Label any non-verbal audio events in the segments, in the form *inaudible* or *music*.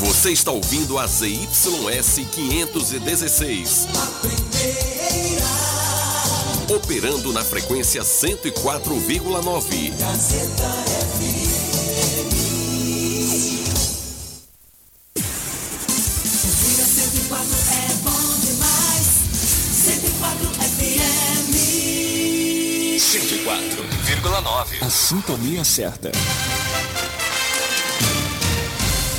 Você está ouvindo a ZYS 516. Operando na frequência 104,9. Gazeta FM. Vira 104 é bom demais. 104 FM. 104,9. A sintonia certa.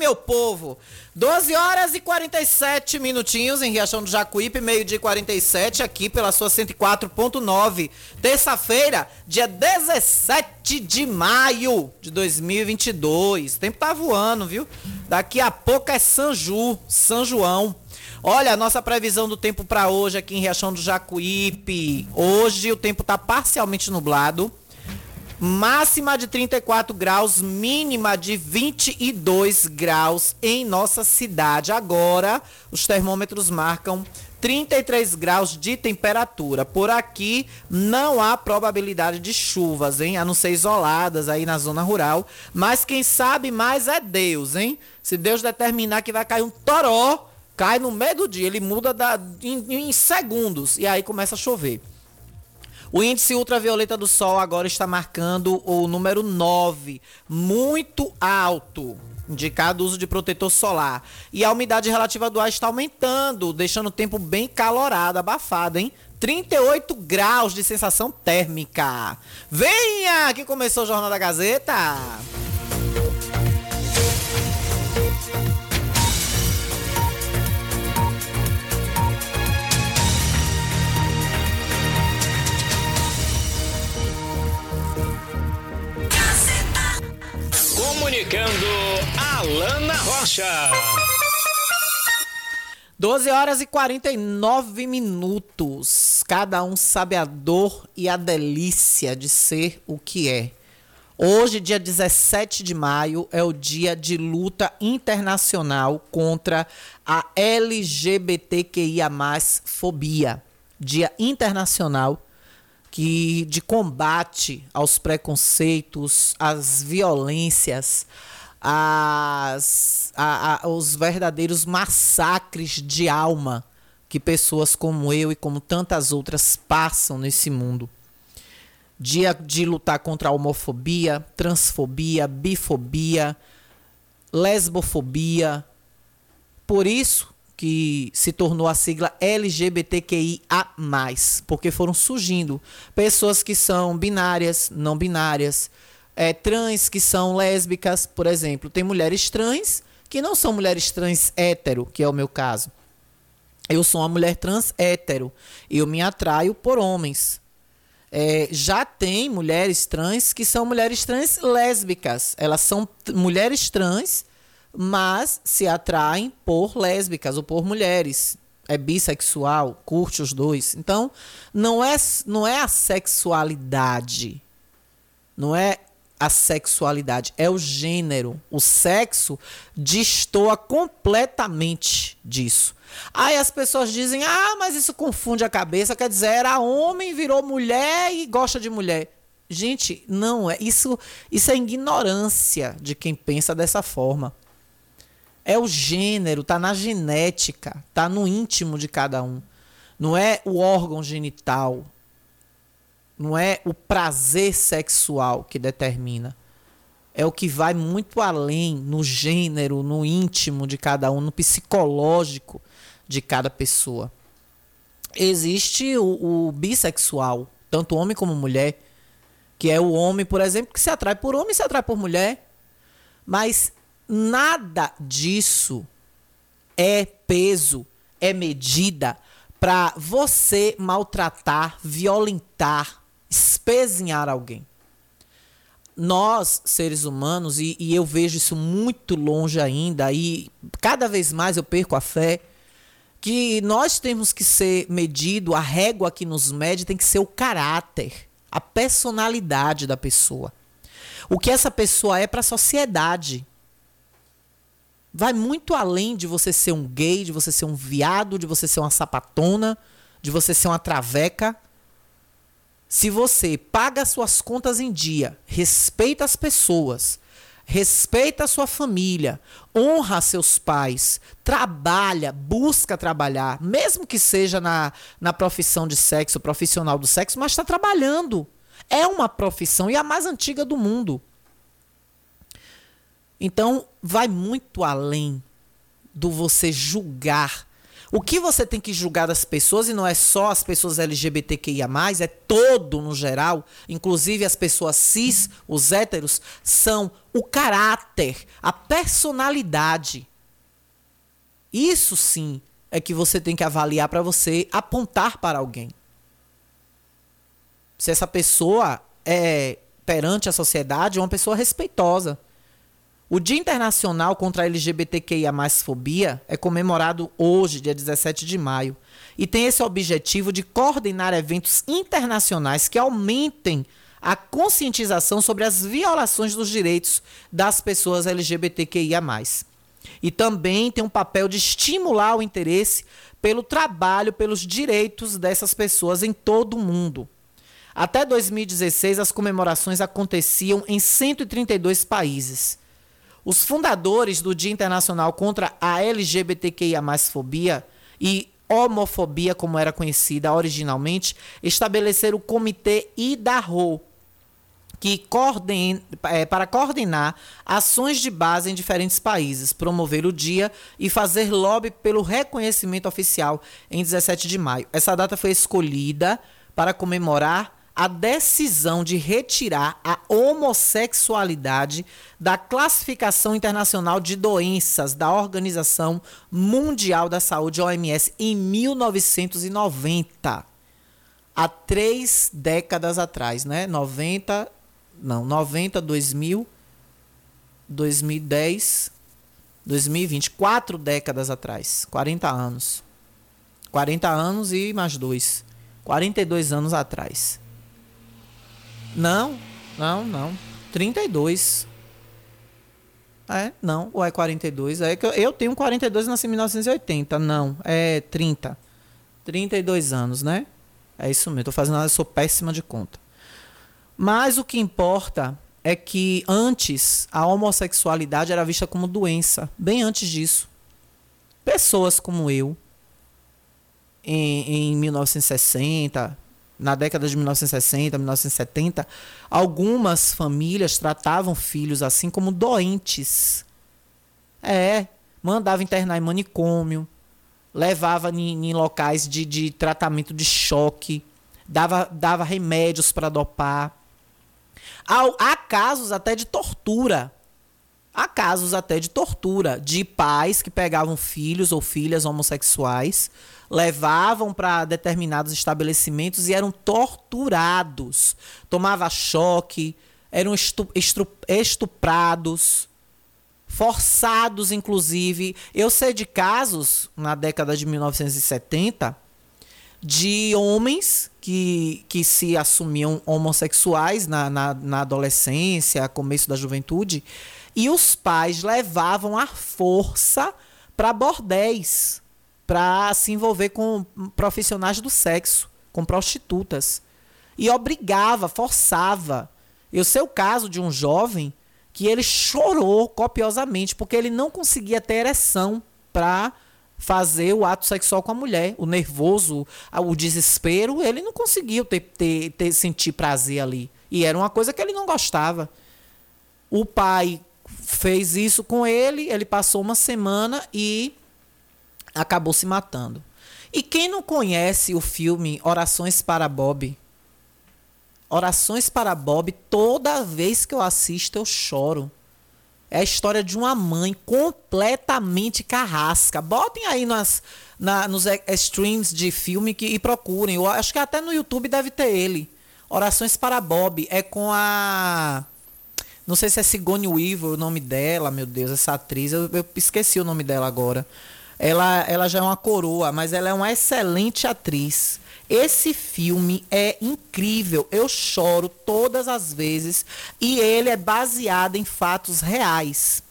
Meu povo. 12 horas e 47 minutinhos em Riachão do Jacuípe, meio-dia e 47, aqui pela sua 104.9. Terça-feira, dia 17 de maio de 2022. O tempo tá voando, viu? Daqui a pouco é Sanju, São João. Olha, a nossa previsão do tempo para hoje aqui em Riachão do Jacuípe. Hoje o tempo tá parcialmente nublado. Máxima de 34 graus, mínima de 22 graus em nossa cidade. Agora, os termômetros marcam 33 graus de temperatura. Por aqui não há probabilidade de chuvas, hein? A não ser isoladas aí na zona rural. Mas quem sabe mais é Deus, hein? Se Deus determinar que vai cair um toró, cai no meio do dia. Ele muda da, em, em segundos e aí começa a chover. O índice ultravioleta do Sol agora está marcando o número 9, muito alto, indicado o uso de protetor solar. E a umidade relativa do ar está aumentando, deixando o tempo bem calorado, abafado, hein? 38 graus de sensação térmica. Venha, que começou o Jornal da Gazeta. Comunicando Alana Rocha. 12 horas e 49 minutos. Cada um sabe a dor e a delícia de ser o que é. Hoje, dia 17 de maio, é o dia de luta internacional contra a LGBTQIA fobia. Dia internacional que de combate aos preconceitos, às violências, às, a, a, aos verdadeiros massacres de alma que pessoas como eu e como tantas outras passam nesse mundo. Dia de lutar contra a homofobia, transfobia, bifobia, lesbofobia. Por isso que se tornou a sigla LGBTQIA+, porque foram surgindo pessoas que são binárias, não binárias, é, trans que são lésbicas, por exemplo. Tem mulheres trans que não são mulheres trans hétero, que é o meu caso. Eu sou uma mulher trans hétero. Eu me atraio por homens. É, já tem mulheres trans que são mulheres trans lésbicas. Elas são mulheres trans, mas se atraem por lésbicas ou por mulheres. É bissexual, curte os dois. Então, não é, não é a sexualidade. Não é a sexualidade, é o gênero. O sexo destoa completamente disso. Aí as pessoas dizem: ah, mas isso confunde a cabeça, quer dizer, era homem, virou mulher e gosta de mulher. Gente, não é. Isso, isso é ignorância de quem pensa dessa forma. É o gênero, tá na genética, tá no íntimo de cada um. Não é o órgão genital, não é o prazer sexual que determina. É o que vai muito além no gênero, no íntimo de cada um, no psicológico de cada pessoa. Existe o, o bissexual, tanto homem como mulher, que é o homem, por exemplo, que se atrai por homem e se atrai por mulher. Mas nada disso é peso, é medida para você maltratar, violentar, espezinhar alguém. Nós, seres humanos, e, e eu vejo isso muito longe ainda, e cada vez mais eu perco a fé, que nós temos que ser medido, a régua que nos mede tem que ser o caráter, a personalidade da pessoa. O que essa pessoa é para a sociedade. Vai muito além de você ser um gay, de você ser um viado, de você ser uma sapatona, de você ser uma traveca. Se você paga suas contas em dia, respeita as pessoas, respeita a sua família, honra seus pais, trabalha, busca trabalhar, mesmo que seja na, na profissão de sexo, profissional do sexo, mas está trabalhando. É uma profissão e a mais antiga do mundo. Então, vai muito além do você julgar o que você tem que julgar das pessoas, e não é só as pessoas LGBTQIA, é todo no geral, inclusive as pessoas cis, os héteros, são o caráter, a personalidade. Isso sim é que você tem que avaliar para você apontar para alguém. Se essa pessoa é perante a sociedade uma pessoa respeitosa. O Dia Internacional contra a LGBTQIA fobia é comemorado hoje, dia 17 de maio, e tem esse objetivo de coordenar eventos internacionais que aumentem a conscientização sobre as violações dos direitos das pessoas LGBTQIA. E também tem um papel de estimular o interesse pelo trabalho pelos direitos dessas pessoas em todo o mundo. Até 2016, as comemorações aconteciam em 132 países. Os fundadores do Dia Internacional contra a LGBTQIA fobia e homofobia, como era conhecida originalmente, estabeleceram o Comitê IDARRO, que coordena, é, para coordenar ações de base em diferentes países, promover o dia e fazer lobby pelo reconhecimento oficial em 17 de maio. Essa data foi escolhida para comemorar a decisão de retirar a homossexualidade da classificação internacional de doenças da Organização Mundial da Saúde, OMS, em 1990. Há três décadas atrás, né? 90, não, 90, 2000, 2010, 2020. Quatro décadas atrás. 40 anos. 40 anos e mais dois. 42 anos atrás. Não, não, não. 32. É, não. Ou é 42? É que eu, eu tenho 42 e nasci em 1980. Não, é 30. 32 anos, né? É isso mesmo. Tô fazendo, eu sou péssima de conta. Mas o que importa é que antes a homossexualidade era vista como doença, bem antes disso. Pessoas como eu, em, em 1960, na década de 1960, 1970, algumas famílias tratavam filhos assim como doentes. É, mandava internar em manicômio, levava em, em locais de, de tratamento de choque, dava, dava remédios para dopar. Há, há casos até de tortura. Há casos até de tortura de pais que pegavam filhos ou filhas homossexuais, levavam para determinados estabelecimentos e eram torturados. Tomava choque, eram estuprados, forçados, inclusive. Eu sei de casos na década de 1970 de homens que, que se assumiam homossexuais na, na, na adolescência, começo da juventude, e os pais levavam à força para bordéis, para se envolver com profissionais do sexo, com prostitutas. E obrigava, forçava. Eu sei o caso de um jovem que ele chorou copiosamente porque ele não conseguia ter ereção para fazer o ato sexual com a mulher. O nervoso, o desespero, ele não conseguiu ter, ter, ter sentir prazer ali. E era uma coisa que ele não gostava. O pai fez isso com ele, ele passou uma semana e acabou se matando. E quem não conhece o filme Orações para Bob? Orações para Bob, toda vez que eu assisto eu choro. É a história de uma mãe completamente carrasca. Botem aí nas, na, nos streams de filme que, e procurem. Eu acho que até no YouTube deve ter ele. Orações para Bob. É com a. Não sei se é Sigourney Weaver o nome dela, meu Deus, essa atriz. Eu, eu esqueci o nome dela agora. Ela, ela já é uma coroa, mas ela é uma excelente atriz. Esse filme é incrível. Eu choro todas as vezes. E ele é baseado em fatos reais.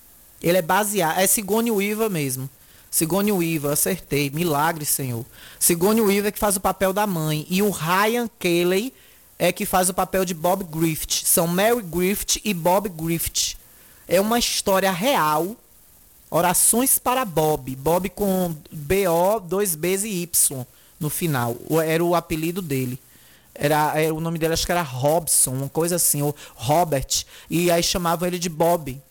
Ele é baseado. É Sigourney Weaver mesmo. Sigourney Weaver, acertei. Milagre, Senhor. Sigourney Weaver que faz o papel da mãe. E o Ryan Kelly é que faz o papel de Bob Griffith. São Mary Griffith e Bob Griffith. É uma história real. Orações para Bob. Bob com B-O, dois Bs e Y no final. Era o apelido dele. Era, era, o nome dele acho que era Robson, uma coisa assim, ou Robert. E aí chamavam ele de Bob.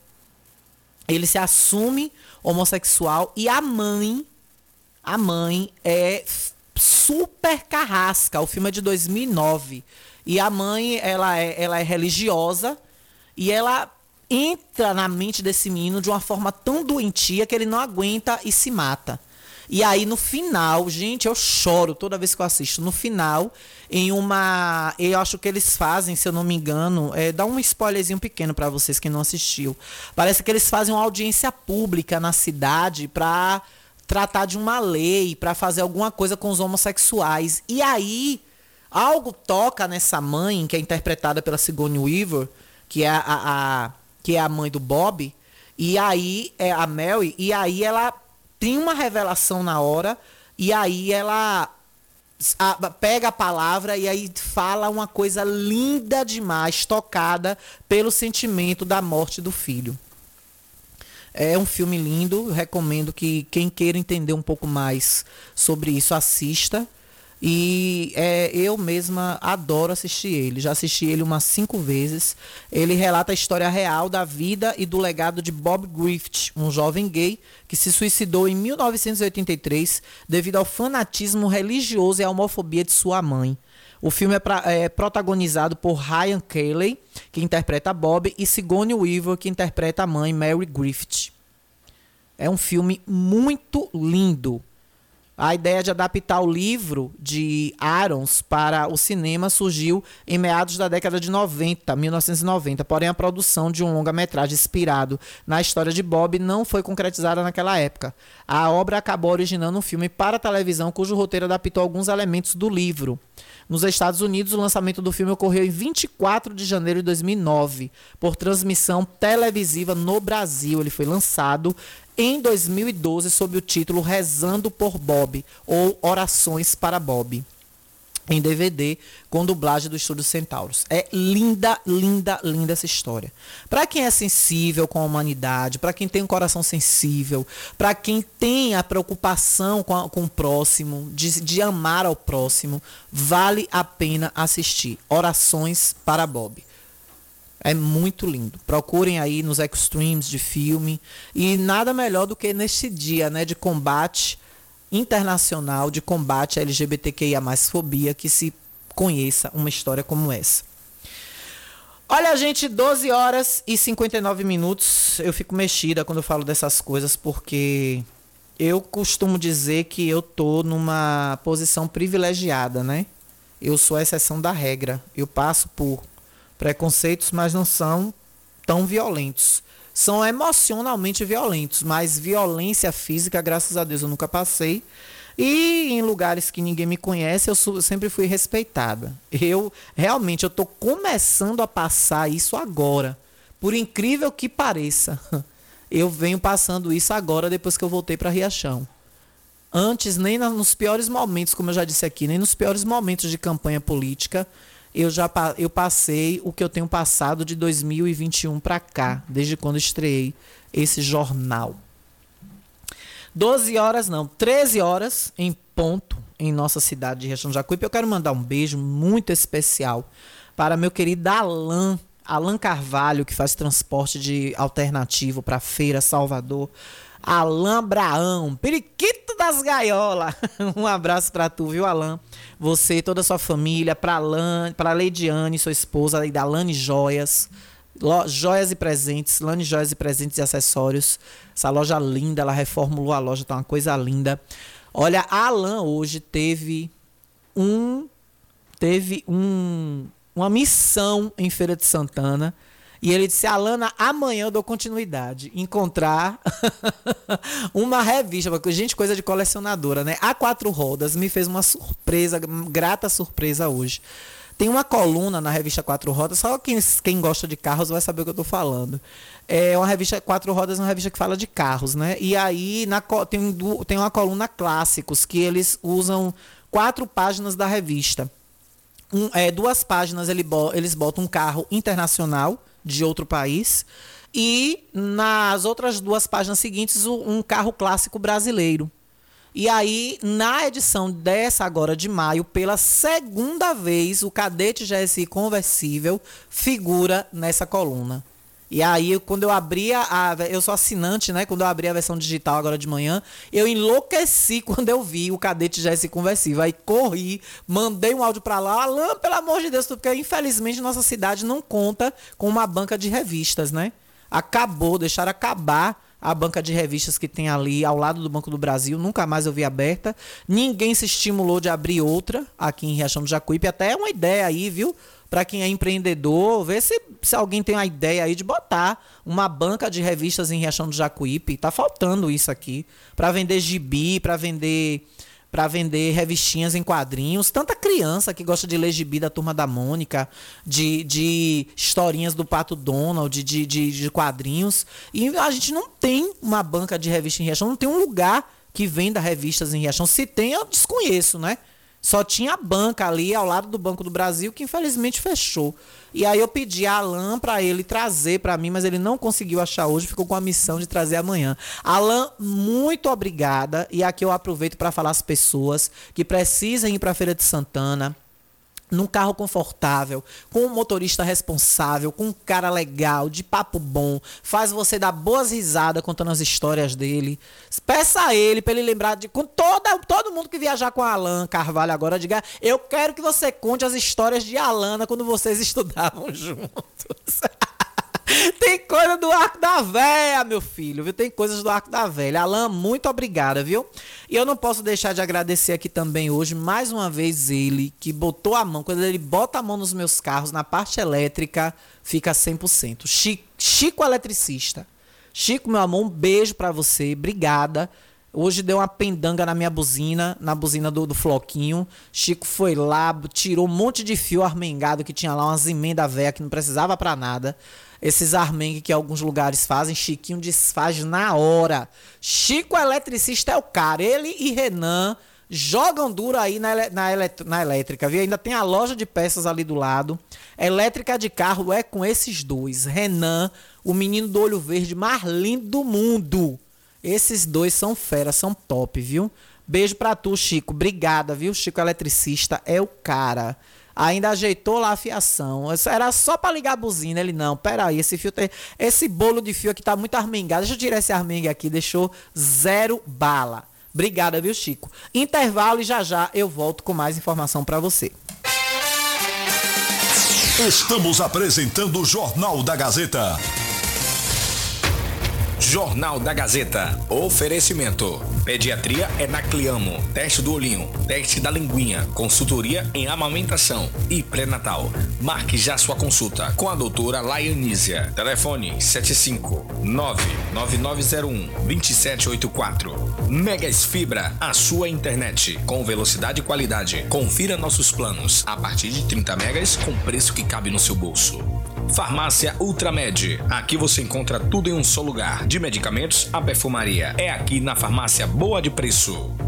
Ele se assume homossexual e a mãe, a mãe é super carrasca. O filme é de 2009. E a mãe, ela é, ela é religiosa e ela entra na mente desse menino de uma forma tão doentia que ele não aguenta e se mata. E aí no final, gente, eu choro toda vez que eu assisto. No final, em uma, eu acho que eles fazem, se eu não me engano, é, dá um spoilerzinho pequeno para vocês que não assistiu. Parece que eles fazem uma audiência pública na cidade para tratar de uma lei, para fazer alguma coisa com os homossexuais. E aí algo toca nessa mãe que é interpretada pela Sigourney Weaver, que é a, a, a que é a mãe do Bob. E aí é a Mary, e aí ela tem uma revelação na hora e aí ela a, pega a palavra e aí fala uma coisa linda demais, tocada pelo sentimento da morte do filho. É um filme lindo, recomendo que quem queira entender um pouco mais sobre isso assista. E é, eu mesma adoro assistir ele. Já assisti ele umas cinco vezes. Ele relata a história real da vida e do legado de Bob Griffith, um jovem gay que se suicidou em 1983 devido ao fanatismo religioso e à homofobia de sua mãe. O filme é, pra, é, protagonizado por Ryan Cayley, que interpreta Bob, e Sigourney Weaver, que interpreta a mãe Mary Griffith. É um filme muito lindo. A ideia de adaptar o livro de Arons para o cinema surgiu em meados da década de 90, 1990, porém a produção de um longa-metragem inspirado na história de Bob não foi concretizada naquela época. A obra acabou originando um filme para televisão cujo roteiro adaptou alguns elementos do livro. Nos Estados Unidos, o lançamento do filme ocorreu em 24 de janeiro de 2009, por transmissão televisiva no Brasil. Ele foi lançado em 2012 sob o título Rezando por Bob ou Orações para Bob em DVD com dublagem do Estúdio Centauros. É linda, linda, linda essa história. Para quem é sensível com a humanidade, para quem tem um coração sensível, para quem tem a preocupação com, a, com o próximo, de, de amar ao próximo, vale a pena assistir. Orações para Bob. É muito lindo. Procurem aí nos extremes de filme. E nada melhor do que neste dia né, de combate internacional, de combate à LGBTQIA fobia, que se conheça uma história como essa. Olha, gente, 12 horas e 59 minutos. Eu fico mexida quando eu falo dessas coisas, porque eu costumo dizer que eu tô numa posição privilegiada, né? Eu sou a exceção da regra. Eu passo por preconceitos, mas não são tão violentos. São emocionalmente violentos, mas violência física, graças a Deus, eu nunca passei. E em lugares que ninguém me conhece, eu sempre fui respeitada. Eu realmente eu tô começando a passar isso agora. Por incrível que pareça, *laughs* eu venho passando isso agora depois que eu voltei para Riachão. Antes, nem nos piores momentos, como eu já disse aqui, nem nos piores momentos de campanha política, eu já eu passei o que eu tenho passado de 2021 para cá, desde quando estreiei esse jornal. 12 horas não, 13 horas em ponto em nossa cidade de Riachão Jacuípe. Eu quero mandar um beijo muito especial para meu querido Alan, Alan Carvalho, que faz transporte de alternativo para Feira Salvador. Alan Braão, periquito das gaiolas. *laughs* Um abraço para tu, viu, Alan? Você toda a sua família, para Alan, para Leidiane, sua esposa, e da Lane Joias. Lo- joias e presentes, Lane Joias e presentes e acessórios. Essa loja linda, ela reformulou a loja, tá uma coisa linda. Olha, a Alan hoje teve um teve um, uma missão em Feira de Santana. E ele disse: Alana, amanhã eu dou continuidade. Encontrar *laughs* uma revista, gente, coisa de colecionadora, né? A Quatro Rodas me fez uma surpresa, grata surpresa hoje. Tem uma coluna na revista Quatro Rodas, só quem, quem gosta de carros vai saber o que eu tô falando. É uma revista Quatro Rodas, é uma revista que fala de carros, né? E aí na, tem, tem uma coluna clássicos que eles usam quatro páginas da revista um- é, duas páginas ele eles botam um carro internacional de outro país e nas outras duas páginas seguintes um carro clássico brasileiro. E aí, na edição dessa agora de maio, pela segunda vez, o Cadete GSI conversível figura nessa coluna. E aí, quando eu abri a, Eu sou assinante, né? Quando eu abri a versão digital agora de manhã, eu enlouqueci *laughs* quando eu vi o cadete GS conversível. Aí corri, mandei um áudio pra lá. Alain, pelo amor de Deus, porque infelizmente nossa cidade não conta com uma banca de revistas, né? Acabou, deixaram acabar a banca de revistas que tem ali ao lado do Banco do Brasil, nunca mais eu vi aberta. Ninguém se estimulou de abrir outra aqui em Riachão do Jacuípe. Até é uma ideia aí, viu? Para quem é empreendedor, ver se, se alguém tem uma ideia aí de botar uma banca de revistas em Riachão do Jacuípe. Tá faltando isso aqui. Para vender gibi, para vender para vender revistinhas em quadrinhos. Tanta criança que gosta de ler gibi da Turma da Mônica, de, de historinhas do Pato Donald, de, de, de quadrinhos. E a gente não tem uma banca de revista em Riachão, não tem um lugar que venda revistas em Riachão. Se tem, eu desconheço, né? Só tinha a banca ali ao lado do Banco do Brasil que infelizmente fechou. E aí eu pedi a Alan para ele trazer para mim, mas ele não conseguiu achar hoje, ficou com a missão de trazer amanhã. Alan, muito obrigada. E aqui eu aproveito para falar às pessoas que precisam ir para a Feira de Santana num carro confortável, com um motorista responsável, com um cara legal, de papo bom, faz você dar boas risadas contando as histórias dele. Peça a ele para ele lembrar de com toda, todo mundo que viajar com Alan Carvalho agora diga, eu quero que você conte as histórias de Alana quando vocês *laughs* estudavam juntos. *laughs* Tem coisa do arco da véia, meu filho, viu? Tem coisas do arco da velha. Alan, muito obrigada, viu? E eu não posso deixar de agradecer aqui também hoje, mais uma vez, ele, que botou a mão. Quando ele bota a mão nos meus carros, na parte elétrica, fica 100%. Chi- Chico Eletricista. Chico, meu amor, um beijo pra você. Obrigada. Hoje deu uma pendanga na minha buzina, na buzina do, do Floquinho. Chico foi lá, tirou um monte de fio armengado que tinha lá, umas emendas velhas que não precisava pra nada. Esses armengue que alguns lugares fazem, Chiquinho desfaz na hora. Chico Eletricista é o cara. Ele e Renan jogam duro aí na, na, na elétrica, viu? Ainda tem a loja de peças ali do lado. Elétrica de carro é com esses dois. Renan, o menino do olho verde mais lindo do mundo. Esses dois são fera, são top, viu? Beijo pra tu, Chico. Obrigada, viu? Chico Eletricista é o cara. Ainda ajeitou lá a fiação. Era só pra ligar a buzina. Ele, não, peraí, esse fio tem... Esse bolo de fio aqui tá muito armengado. Deixa eu tirar esse armengue aqui. Deixou zero bala. Obrigada, viu, Chico? Intervalo e já já eu volto com mais informação pra você. Estamos apresentando o Jornal da Gazeta. Jornal da Gazeta. Oferecimento. Pediatria é na Cliamo. Teste do olhinho. Teste da linguinha. Consultoria em amamentação e pré-natal. Marque já sua consulta com a doutora Laianísia. Telefone 759-9901-2784. Megas Fibra, a sua internet. Com velocidade e qualidade. Confira nossos planos. A partir de 30 megas com preço que cabe no seu bolso. Farmácia Ultramed. Aqui você encontra tudo em um só lugar. De medicamentos a perfumaria. É aqui na Farmácia Boa de Preço.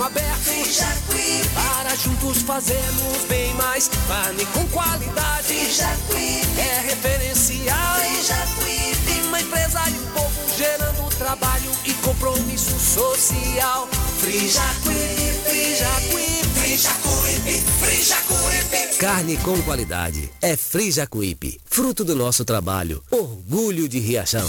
aberto. Para juntos fazermos bem mais carne com qualidade. É referencial. Uma empresa e um povo gerando trabalho e compromisso social. Frijacuípe, Frijacuípe, Frijacuípe, Frijacuípe. Carne com qualidade. É Frijacuípe. Fruto do nosso trabalho. Orgulho de Riachão.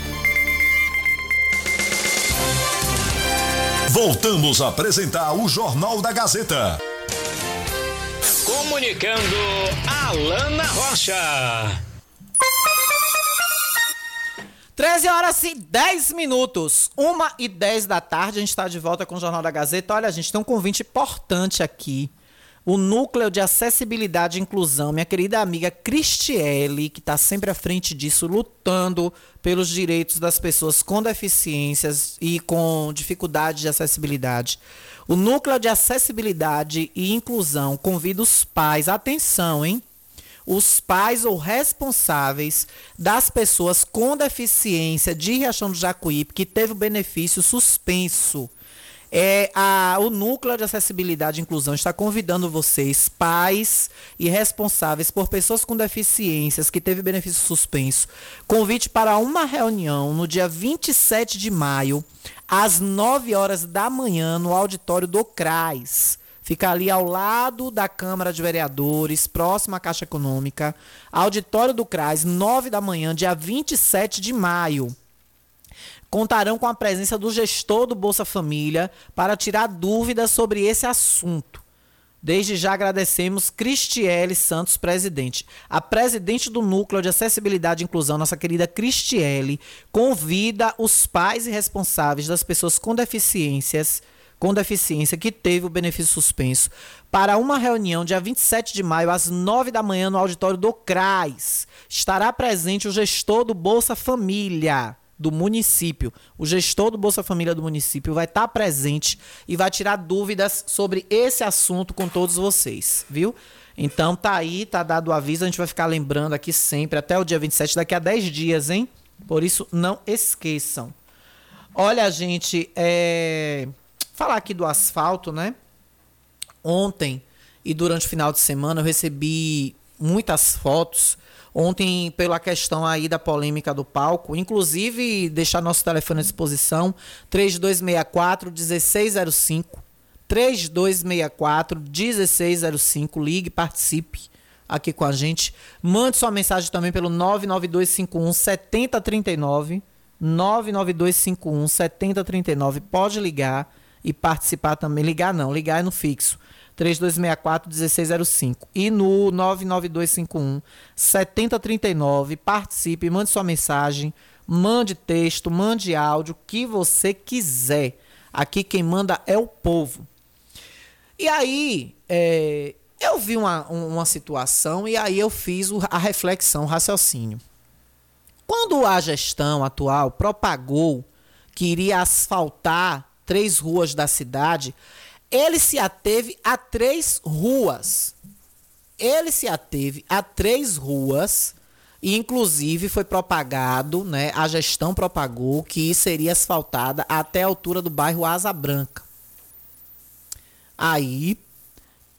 Voltamos a apresentar o Jornal da Gazeta. Comunicando Alana Rocha. 13 horas e 10 minutos. 1 e 10 da tarde, a gente está de volta com o Jornal da Gazeta. Olha, a gente tem um convite importante aqui. O Núcleo de Acessibilidade e Inclusão, minha querida amiga Cristiele, que está sempre à frente disso, lutando pelos direitos das pessoas com deficiências e com dificuldade de acessibilidade. O Núcleo de Acessibilidade e Inclusão convida os pais, atenção, hein? Os pais ou responsáveis das pessoas com deficiência de Riachão do Jacuípe que teve o benefício suspenso. É, a, o Núcleo de Acessibilidade e Inclusão está convidando vocês, pais e responsáveis por pessoas com deficiências que teve benefício suspenso, convite para uma reunião no dia 27 de maio, às 9 horas da manhã, no auditório do CRAS. Fica ali ao lado da Câmara de Vereadores, próximo à Caixa Econômica. Auditório do CRAS, 9 da manhã, dia 27 de maio contarão com a presença do gestor do Bolsa Família para tirar dúvidas sobre esse assunto. Desde já agradecemos Cristiele Santos, presidente. A presidente do Núcleo de Acessibilidade e Inclusão, nossa querida Cristiele, convida os pais e responsáveis das pessoas com deficiências, com deficiência que teve o benefício suspenso, para uma reunião dia 27 de maio, às 9 da manhã, no auditório do CRAS. Estará presente o gestor do Bolsa Família do município. O gestor do Bolsa Família do município vai estar tá presente e vai tirar dúvidas sobre esse assunto com todos vocês, viu? Então tá aí, tá dado o aviso, a gente vai ficar lembrando aqui sempre até o dia 27, daqui a 10 dias, hein? Por isso não esqueçam. Olha, gente, é... falar aqui do asfalto, né? Ontem e durante o final de semana eu recebi muitas fotos Ontem, pela questão aí da polêmica do palco, inclusive deixar nosso telefone à disposição, 3264 1605. 3264 1605. Ligue, participe aqui com a gente. Mande sua mensagem também pelo 99251 7039. 99251 7039. Pode ligar e participar também. Ligar não, ligar é no fixo. 3264-1605. E no 99251 7039, participe, mande sua mensagem, mande texto, mande áudio, que você quiser. Aqui quem manda é o povo. E aí, é, eu vi uma, uma situação e aí eu fiz a reflexão, o raciocínio. Quando a gestão atual propagou que iria asfaltar três ruas da cidade, ele se ateve a três ruas. Ele se ateve a três ruas e inclusive foi propagado, né, a gestão propagou que seria asfaltada até a altura do bairro Asa Branca. Aí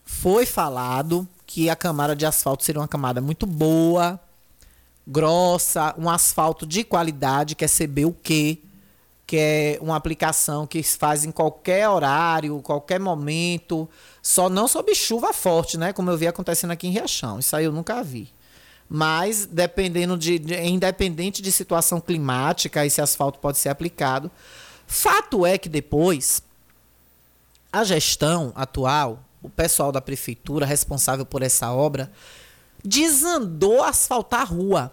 foi falado que a camada de asfalto seria uma camada muito boa, grossa, um asfalto de qualidade, que é CB o quê? Que é uma aplicação que se faz em qualquer horário, qualquer momento, só não sob chuva forte, né? Como eu vi acontecendo aqui em Riachão. Isso aí eu nunca vi. Mas, dependendo de, de independente de situação climática, esse asfalto pode ser aplicado. Fato é que depois a gestão atual, o pessoal da prefeitura responsável por essa obra, desandou asfaltar a rua.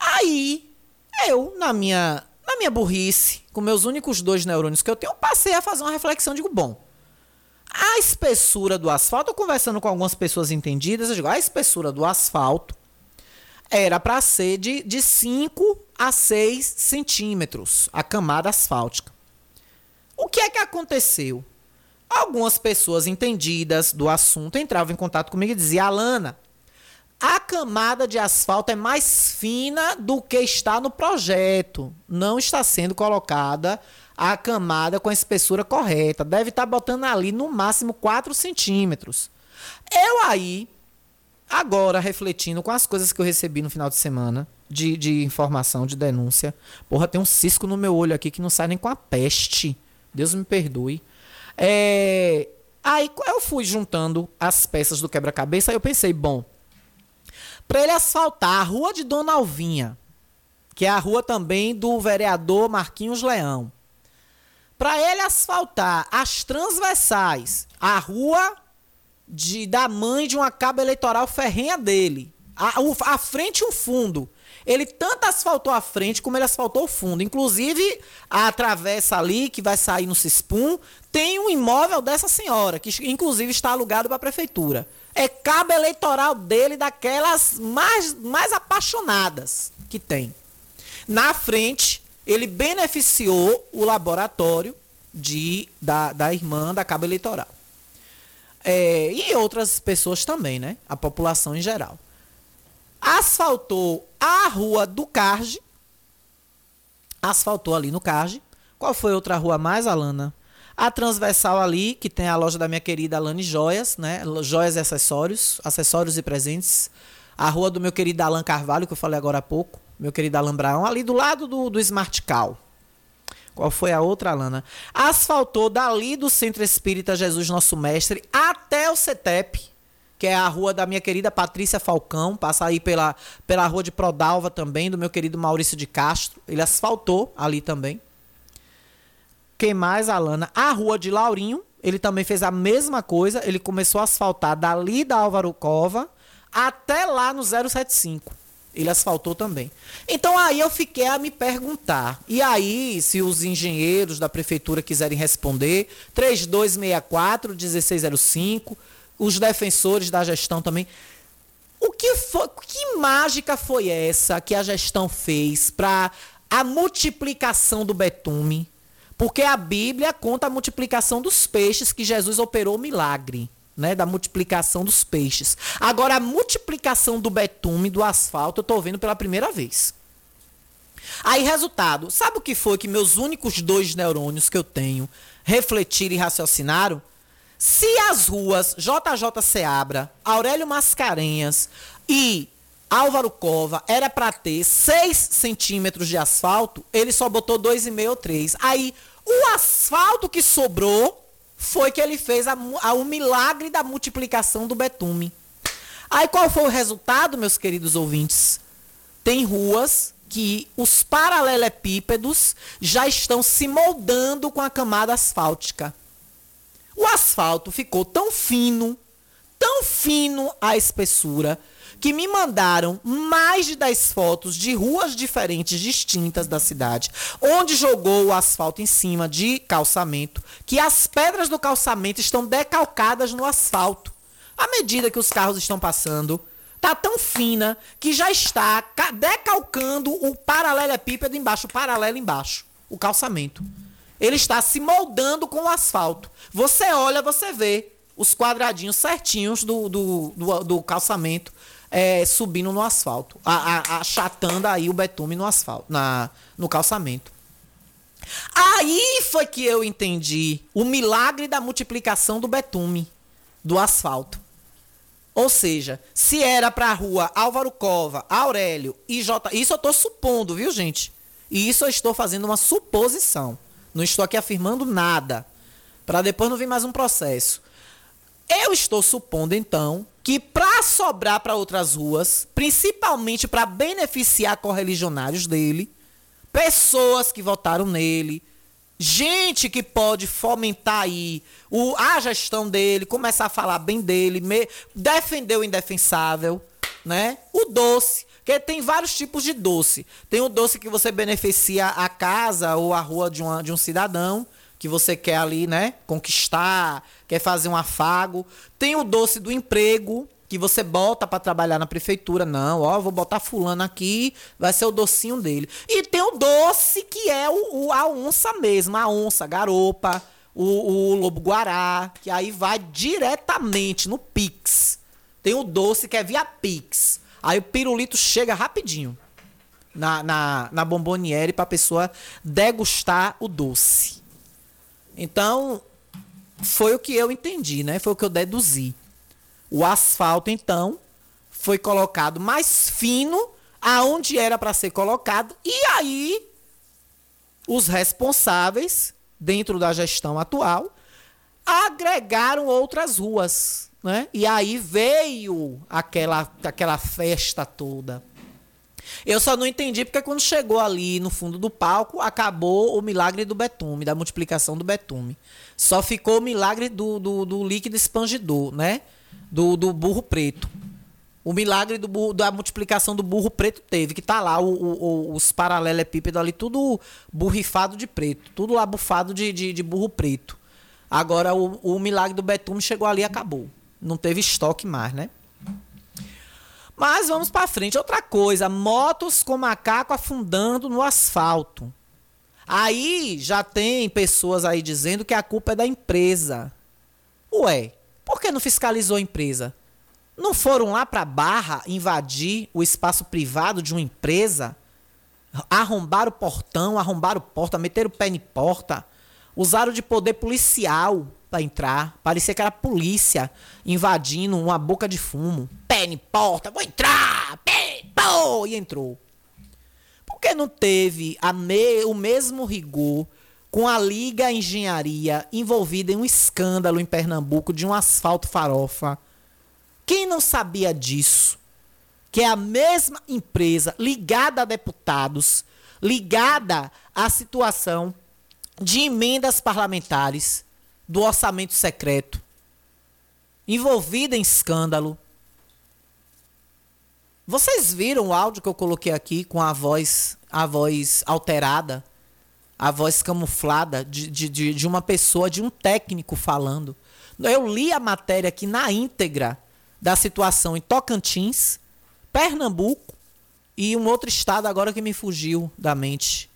Aí, eu, na minha na minha burrice, com meus únicos dois neurônios que eu tenho, eu passei a fazer uma reflexão. Digo, bom, a espessura do asfalto, eu conversando com algumas pessoas entendidas, eu digo, a espessura do asfalto era para ser de, de 5 a 6 centímetros, a camada asfáltica. O que é que aconteceu? Algumas pessoas entendidas do assunto entravam em contato comigo e diziam, Alana, a camada de asfalto é mais fina do que está no projeto. Não está sendo colocada a camada com a espessura correta. Deve estar tá botando ali no máximo 4 centímetros. Eu aí, agora refletindo com as coisas que eu recebi no final de semana, de, de informação, de denúncia. Porra, tem um cisco no meu olho aqui que não sai nem com a peste. Deus me perdoe. É, aí eu fui juntando as peças do quebra-cabeça, aí eu pensei, bom, para ele asfaltar a rua de Dona Alvinha, que é a rua também do vereador Marquinhos Leão. Para ele asfaltar as transversais, a rua de, da mãe de uma cabo eleitoral ferrenha dele, a, a frente e o fundo. Ele tanto asfaltou a frente como ele asfaltou o fundo. Inclusive, a travessa ali, que vai sair no Cispum, tem um imóvel dessa senhora, que inclusive está alugado para a prefeitura. É cabo eleitoral dele, daquelas mais, mais apaixonadas que tem. Na frente, ele beneficiou o laboratório de, da, da irmã da cabo eleitoral. É, e outras pessoas também, né? A população em geral. Asfaltou a rua do Carge. Asfaltou ali no Carge. Qual foi outra rua mais, Alana? A transversal ali, que tem a loja da minha querida Alane Joias, né? Joias e acessórios, acessórios e presentes. A rua do meu querido Alan Carvalho, que eu falei agora há pouco. Meu querido Alan Brown, ali do lado do, do Smart Cal. Qual foi a outra, Alana? Asfaltou dali do Centro Espírita Jesus Nosso Mestre até o CETEP que é a rua da minha querida Patrícia Falcão, passa aí pela, pela rua de Prodalva também, do meu querido Maurício de Castro. Ele asfaltou ali também. Quem mais, Alana? A rua de Laurinho, ele também fez a mesma coisa. Ele começou a asfaltar dali da Álvaro Cova até lá no 075. Ele asfaltou também. Então aí eu fiquei a me perguntar. E aí, se os engenheiros da prefeitura quiserem responder, 3264 1605 os defensores da gestão também. O que foi, que mágica foi essa que a gestão fez para a multiplicação do betume? Porque a Bíblia conta a multiplicação dos peixes que Jesus operou o milagre, né, da multiplicação dos peixes. Agora a multiplicação do betume, do asfalto, eu estou vendo pela primeira vez. Aí resultado, sabe o que foi que meus únicos dois neurônios que eu tenho refletiram e raciocinaram? Se as ruas JJ Seabra, Aurélio Mascarenhas e Álvaro Cova era para ter 6 centímetros de asfalto, ele só botou 2,5 ou 3. Aí, o asfalto que sobrou foi que ele fez a, a, o milagre da multiplicação do betume. Aí, qual foi o resultado, meus queridos ouvintes? Tem ruas que os paralelepípedos já estão se moldando com a camada asfáltica. O asfalto ficou tão fino, tão fino a espessura, que me mandaram mais de 10 fotos de ruas diferentes, distintas da cidade, onde jogou o asfalto em cima de calçamento, que as pedras do calçamento estão decalcadas no asfalto. À medida que os carros estão passando, tá tão fina que já está decalcando o paralelepípedo embaixo, o paralelo embaixo, o calçamento. Ele está se moldando com o asfalto. Você olha, você vê os quadradinhos certinhos do, do, do, do calçamento é, subindo no asfalto, a, a, achatando aí o betume no asfalto, na, no calçamento. Aí foi que eu entendi o milagre da multiplicação do betume, do asfalto. Ou seja, se era para a rua Álvaro Cova, Aurélio e J. Isso eu estou supondo, viu, gente? E isso eu estou fazendo uma suposição. Não estou aqui afirmando nada. Para depois não vir mais um processo. Eu estou supondo, então, que para sobrar para outras ruas, principalmente para beneficiar correligionários dele, pessoas que votaram nele, gente que pode fomentar aí o, a gestão dele, começar a falar bem dele, me, defender o indefensável, né? O doce. Porque tem vários tipos de doce. Tem o doce que você beneficia a casa ou a rua de, uma, de um cidadão, que você quer ali, né, conquistar, quer fazer um afago. Tem o doce do emprego, que você bota para trabalhar na prefeitura. Não, ó, vou botar fulano aqui, vai ser o docinho dele. E tem o doce que é o, o a onça mesmo, a onça, a garopa, o, o lobo guará, que aí vai diretamente no Pix. Tem o doce que é via Pix. Aí o pirulito chega rapidinho. na, na, na bomboniere para a pessoa degustar o doce. Então, foi o que eu entendi, né? Foi o que eu deduzi. O asfalto, então, foi colocado mais fino aonde era para ser colocado e aí os responsáveis dentro da gestão atual agregaram outras ruas, né? E aí veio aquela aquela festa toda. Eu só não entendi porque quando chegou ali no fundo do palco, acabou o milagre do betume, da multiplicação do betume. Só ficou o milagre do, do, do líquido expandidor, né? Do, do burro preto. O milagre do burro, da multiplicação do burro preto teve, que tá lá o, o, os paralelepípedos ali, tudo burrifado de preto, tudo lá bufado de, de, de burro preto. Agora o, o milagre do betume chegou ali e acabou. Não teve estoque mais, né? Mas vamos para frente. Outra coisa, motos com macaco afundando no asfalto. Aí já tem pessoas aí dizendo que a culpa é da empresa. Ué, por que não fiscalizou a empresa? Não foram lá para Barra invadir o espaço privado de uma empresa? Arrombar o portão, arrombar o porta, meter o pé em porta, usaram de poder policial para entrar. Parecia que era polícia invadindo uma boca de fumo. Pé em porta, vou entrar! Pé, pô! E entrou. Por que não teve me, o mesmo rigor com a Liga Engenharia envolvida em um escândalo em Pernambuco de um asfalto farofa? Quem não sabia disso? Que é a mesma empresa ligada a deputados, ligada à situação de emendas parlamentares do orçamento secreto, envolvida em escândalo. Vocês viram o áudio que eu coloquei aqui com a voz, a voz alterada, a voz camuflada de, de, de uma pessoa, de um técnico falando. Eu li a matéria aqui na íntegra da situação em Tocantins, Pernambuco e um outro estado agora que me fugiu da mente.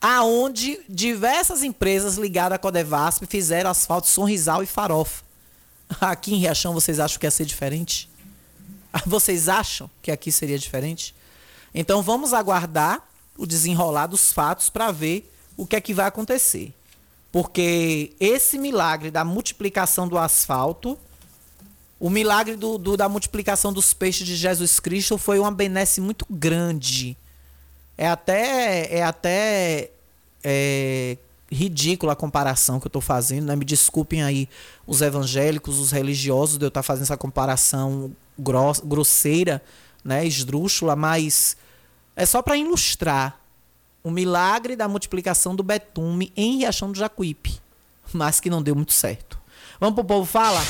Aonde diversas empresas ligadas à Codevasp fizeram asfalto Sonrisal e Farofa. *laughs* Aqui em Riachão vocês acham que ia ser diferente? *laughs* Vocês acham que aqui seria diferente? Então vamos aguardar o desenrolar dos fatos para ver o que é que vai acontecer. Porque esse milagre da multiplicação do asfalto o milagre do, do, da multiplicação dos peixes de Jesus Cristo foi uma benesse muito grande. É até, é até é, ridícula a comparação que eu estou fazendo. Né? Me desculpem aí os evangélicos, os religiosos, de eu estar tá fazendo essa comparação gross, grosseira, né? esdrúxula, mas é só para ilustrar o milagre da multiplicação do betume em Riachão do Jacuípe, mas que não deu muito certo. Vamos pro povo fala?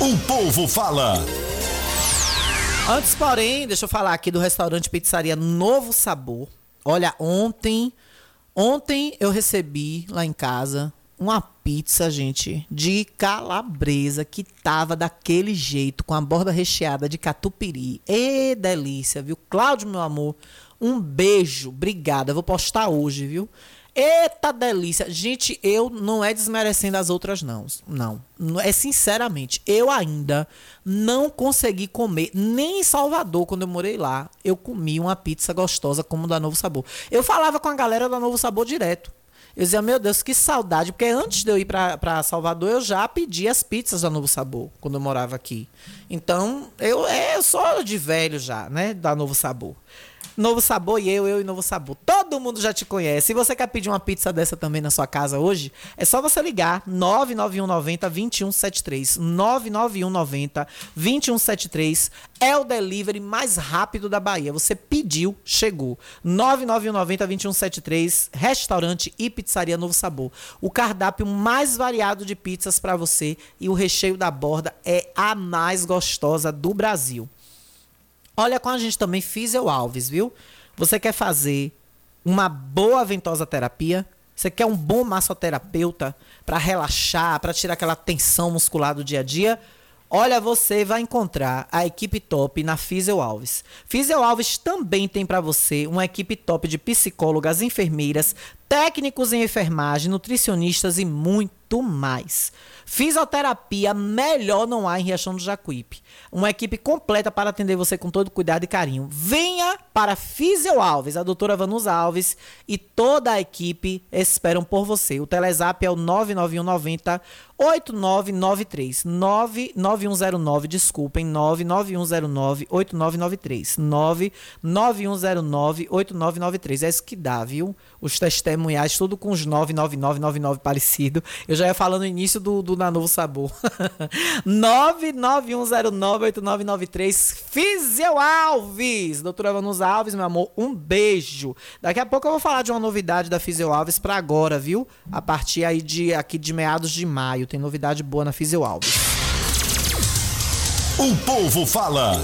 O povo fala. Antes, porém, deixa eu falar aqui do restaurante Pizzaria Novo Sabor. Olha, ontem, ontem eu recebi lá em casa uma pizza, gente, de calabresa que tava daquele jeito, com a borda recheada de catupiry. E delícia, viu? Cláudio, meu amor, um beijo, obrigada. Vou postar hoje, viu? Eita delícia. Gente, eu não é desmerecendo as outras, não. Não. É sinceramente, eu ainda não consegui comer, nem em Salvador, quando eu morei lá, eu comi uma pizza gostosa como da Novo Sabor. Eu falava com a galera da Novo Sabor direto. Eu dizia, meu Deus, que saudade, porque antes de eu ir para Salvador, eu já pedi as pizzas da Novo Sabor, quando eu morava aqui. Então, eu, é, sou de velho já, né, da Novo Sabor. Novo Sabor e eu, eu e Novo Sabor. Todo mundo já te conhece. Se você quer pedir uma pizza dessa também na sua casa hoje, é só você ligar 99190 2173. 99190 2173 é o delivery mais rápido da Bahia. Você pediu, chegou. 99190 2173, restaurante e pizzaria Novo Sabor. O cardápio mais variado de pizzas para você e o recheio da borda é a mais gostosa do Brasil. Olha com a gente também Físio Alves, viu? Você quer fazer uma boa ventosa terapia? Você quer um bom massoterapeuta para relaxar, para tirar aquela tensão muscular do dia a dia? Olha, você vai encontrar a equipe top na Físio Alves. Físio Alves também tem para você uma equipe top de psicólogas, enfermeiras, técnicos em enfermagem, nutricionistas e muito muito mais. Fisioterapia melhor não há em Riachão do Jacuípe. Uma equipe completa para atender você com todo cuidado e carinho. Venha para Fisio Alves, a doutora Vanusa Alves e toda a equipe esperam por você. O Telezap é o 99190 8993 99109, desculpem, 99109 8993 99109 8993. É isso que dá, viu? Os testemunhais, tudo com os 99999 parecido. Eu já ia falando no início do, do Novo Sabor. 99109 8993 Fizeu Alves. Doutora Vanusa Alves, meu amor, um beijo. Daqui a pouco eu vou falar de uma novidade da Fizeu Alves para agora, viu? A partir aí de aqui de meados de maio tem novidade boa na Fizio Alves. O povo fala.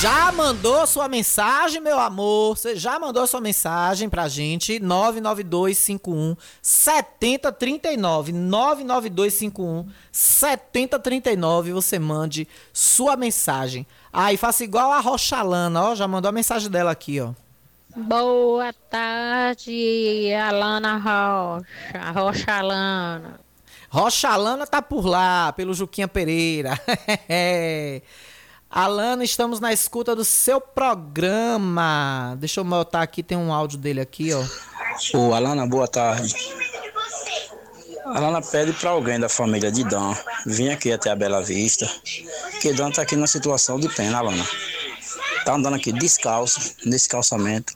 Já mandou sua mensagem, meu amor? Você já mandou sua mensagem pra gente? 99251 7039. 99251 7039. Você mande sua mensagem. Aí, ah, faça igual a Rochalana, ó. Já mandou a mensagem dela aqui, ó. Boa tarde, Alana Rocha. Rochalana. Rochalana tá por lá, pelo Juquinha Pereira. *laughs* Alana, estamos na escuta do seu programa. Deixa eu botar aqui, tem um áudio dele aqui, ó. Ô, Alana, boa tarde. Alana pede para alguém da família de Dan vir aqui até a Bela Vista, que Dan tá aqui na situação de pena, Alana. Tá andando aqui descalço, nesse calçamento.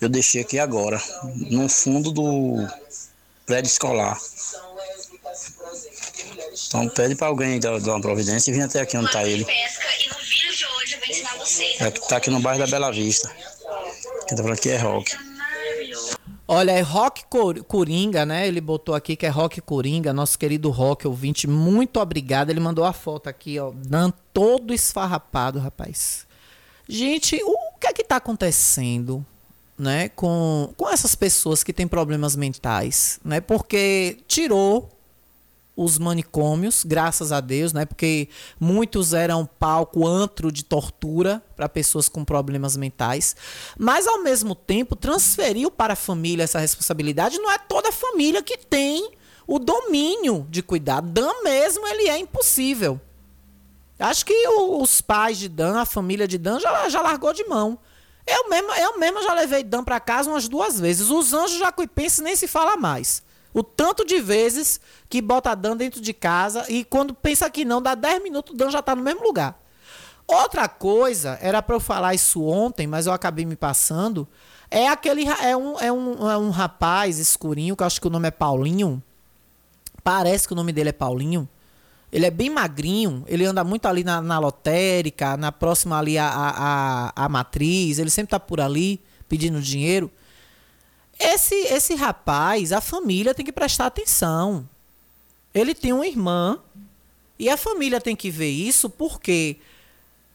Eu deixei aqui agora, no fundo do prédio escolar. Então pede para alguém dar, uma providência e vir até aqui onde está ele. É, tá aqui no bairro da Bela Vista. Quem tá falando aqui é Rock. Olha, é Rock Coringa, né? Ele botou aqui que é Rock Coringa, nosso querido Rock ouvinte. Muito obrigado. Ele mandou a foto aqui, ó, dando todo esfarrapado, rapaz. Gente, o que é que tá acontecendo, né, com, com essas pessoas que têm problemas mentais, né? Porque tirou os manicômios, graças a Deus, né? Porque muitos eram palco, antro de tortura para pessoas com problemas mentais. Mas, ao mesmo tempo, transferiu para a família essa responsabilidade. Não é toda a família que tem o domínio de cuidar. Dan mesmo, ele é impossível. Acho que os pais de Dan, a família de Dan, já, já largou de mão. Eu mesmo, eu mesmo já levei Dan para casa umas duas vezes. Os anjos jacuipenses nem se fala mais. O tanto de vezes que bota Dan dentro de casa e quando pensa que não, dá 10 minutos, Dan já está no mesmo lugar. Outra coisa, era para eu falar isso ontem, mas eu acabei me passando. É aquele. É um, é, um, é um rapaz escurinho, que eu acho que o nome é Paulinho. Parece que o nome dele é Paulinho. Ele é bem magrinho, ele anda muito ali na, na lotérica, na próxima ali a, a, a, matriz, ele sempre tá por ali pedindo dinheiro. Esse, esse rapaz, a família tem que prestar atenção. Ele tem uma irmã e a família tem que ver isso porque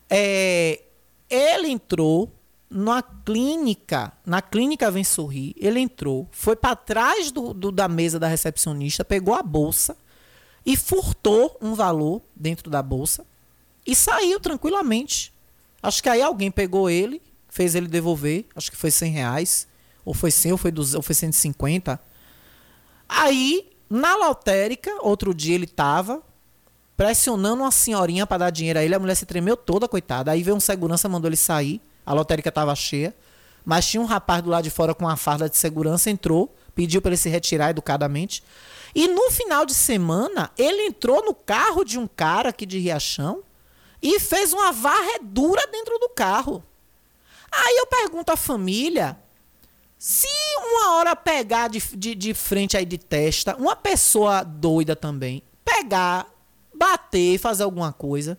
é, ele entrou na clínica, na clínica Vem Sorrir, ele entrou, foi para trás do, do, da mesa da recepcionista, pegou a bolsa e furtou um valor dentro da bolsa e saiu tranquilamente. Acho que aí alguém pegou ele, fez ele devolver, acho que foi 100 reais. Ou foi 100, ou foi, 200, ou foi 150. Aí, na lotérica, outro dia ele tava pressionando uma senhorinha para dar dinheiro a ele. A mulher se tremeu toda, coitada. Aí veio um segurança, mandou ele sair. A lotérica tava cheia. Mas tinha um rapaz do lado de fora com uma farda de segurança, entrou, pediu para ele se retirar educadamente. E no final de semana, ele entrou no carro de um cara aqui de Riachão e fez uma varredura dentro do carro. Aí eu pergunto à família se uma hora pegar de, de, de frente aí de testa, uma pessoa doida também, pegar, bater, fazer alguma coisa.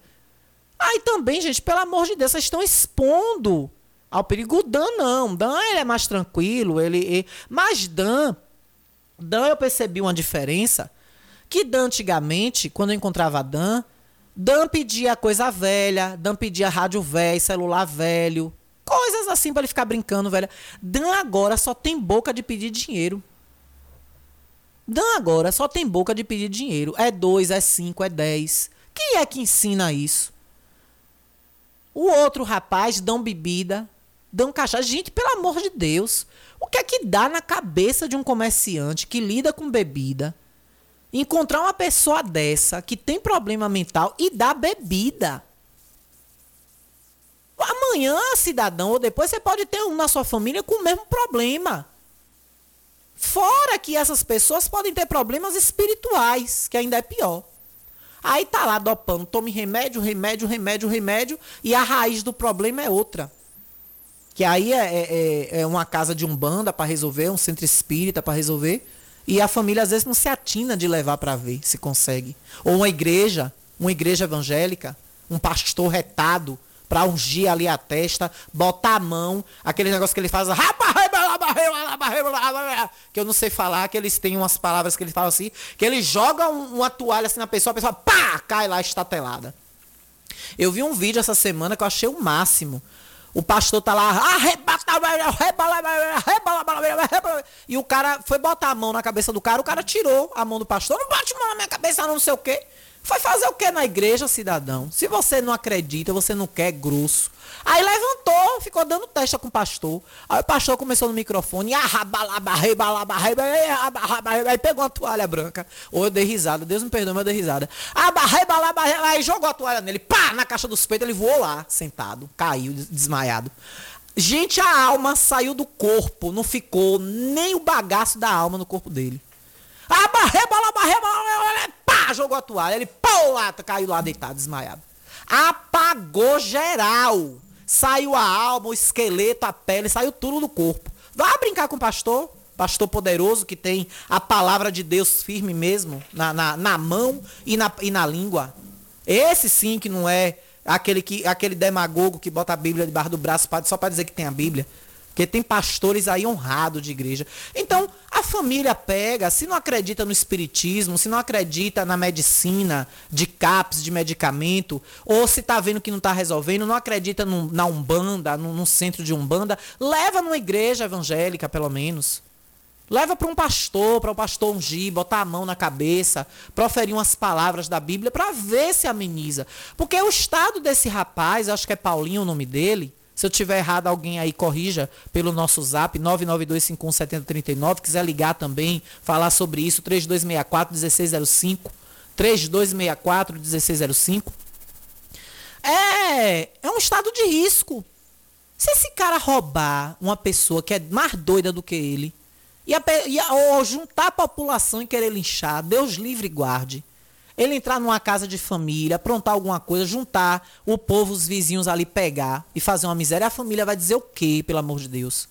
Aí também, gente, pelo amor de Deus, vocês estão expondo ao perigo. O Dan não. Dan ele é mais tranquilo. Ele, ele... Mas Dan, Dan eu percebi uma diferença. Que Dan antigamente, quando eu encontrava Dan, Dan pedia coisa velha, Dan pedia rádio velho, celular velho, Coisas assim para ele ficar brincando, velho. Dan agora só tem boca de pedir dinheiro. Dan agora só tem boca de pedir dinheiro. É dois, é cinco, é dez. Quem é que ensina isso? O outro rapaz dão bebida, dão cachaça. Gente, pelo amor de Deus, o que é que dá na cabeça de um comerciante que lida com bebida? Encontrar uma pessoa dessa que tem problema mental e dá bebida. Amanhã, cidadão, ou depois você pode ter um na sua família com o mesmo problema. Fora que essas pessoas podem ter problemas espirituais, que ainda é pior. Aí tá lá dopando, tome remédio, remédio, remédio, remédio, e a raiz do problema é outra. Que aí é, é, é, é uma casa de umbanda para resolver, um centro espírita para resolver. E a família às vezes não se atina de levar para ver se consegue. Ou uma igreja, uma igreja evangélica, um pastor retado para ungir ali a testa, botar a mão, aquele negócio que ele faz, que eu não sei falar, que eles têm umas palavras que eles falam assim, que ele joga uma toalha assim na pessoa, a pessoa pá, cai lá estatelada. Eu vi um vídeo essa semana que eu achei o máximo. O pastor tá lá, e o cara foi botar a mão na cabeça do cara, o cara tirou a mão do pastor, não bate mão na minha cabeça, não sei o quê. Foi fazer o que na igreja, cidadão? Se você não acredita, você não quer grosso. Aí levantou, ficou dando testa com o pastor. Aí o pastor começou no microfone, aí pegou uma toalha branca. Ou eu dei risada, Deus me perdoe, mas eu dei risada. Aí jogou a toalha nele, pá, na caixa dos peitos, ele voou lá, sentado, caiu, desmaiado. Gente, a alma saiu do corpo, não ficou nem o bagaço da alma no corpo dele. Abarreba, abarreba, pá, jogou a toalha. Ele, pô, lá, caiu lá deitado, desmaiado. Apagou geral. Saiu a alma, o esqueleto, a pele, saiu tudo do corpo. Vá brincar com o pastor, pastor poderoso que tem a palavra de Deus firme mesmo, na, na, na mão e na, e na língua. Esse sim que não é aquele, que, aquele demagogo que bota a Bíblia debaixo do braço só para dizer que tem a Bíblia. Porque tem pastores aí honrados de igreja. Então, a família pega, se não acredita no espiritismo, se não acredita na medicina, de CAPS, de medicamento, ou se tá vendo que não tá resolvendo, não acredita no, na Umbanda, no, no centro de Umbanda, leva numa igreja evangélica, pelo menos. Leva para um pastor, para o pastor ungir, botar a mão na cabeça, proferir umas palavras da Bíblia para ver se ameniza. Porque o estado desse rapaz, acho que é Paulinho o nome dele, se eu tiver errado, alguém aí corrija pelo nosso zap 992517039. Quiser ligar também, falar sobre isso, 3264-1605. 3264-1605. É, é um estado de risco. Se esse cara roubar uma pessoa que é mais doida do que ele, e, a, e a, ou juntar a população e querer linchar, Deus livre e guarde. Ele entrar numa casa de família, aprontar alguma coisa, juntar o povo, os vizinhos ali, pegar e fazer uma miséria, a família vai dizer o quê, pelo amor de Deus?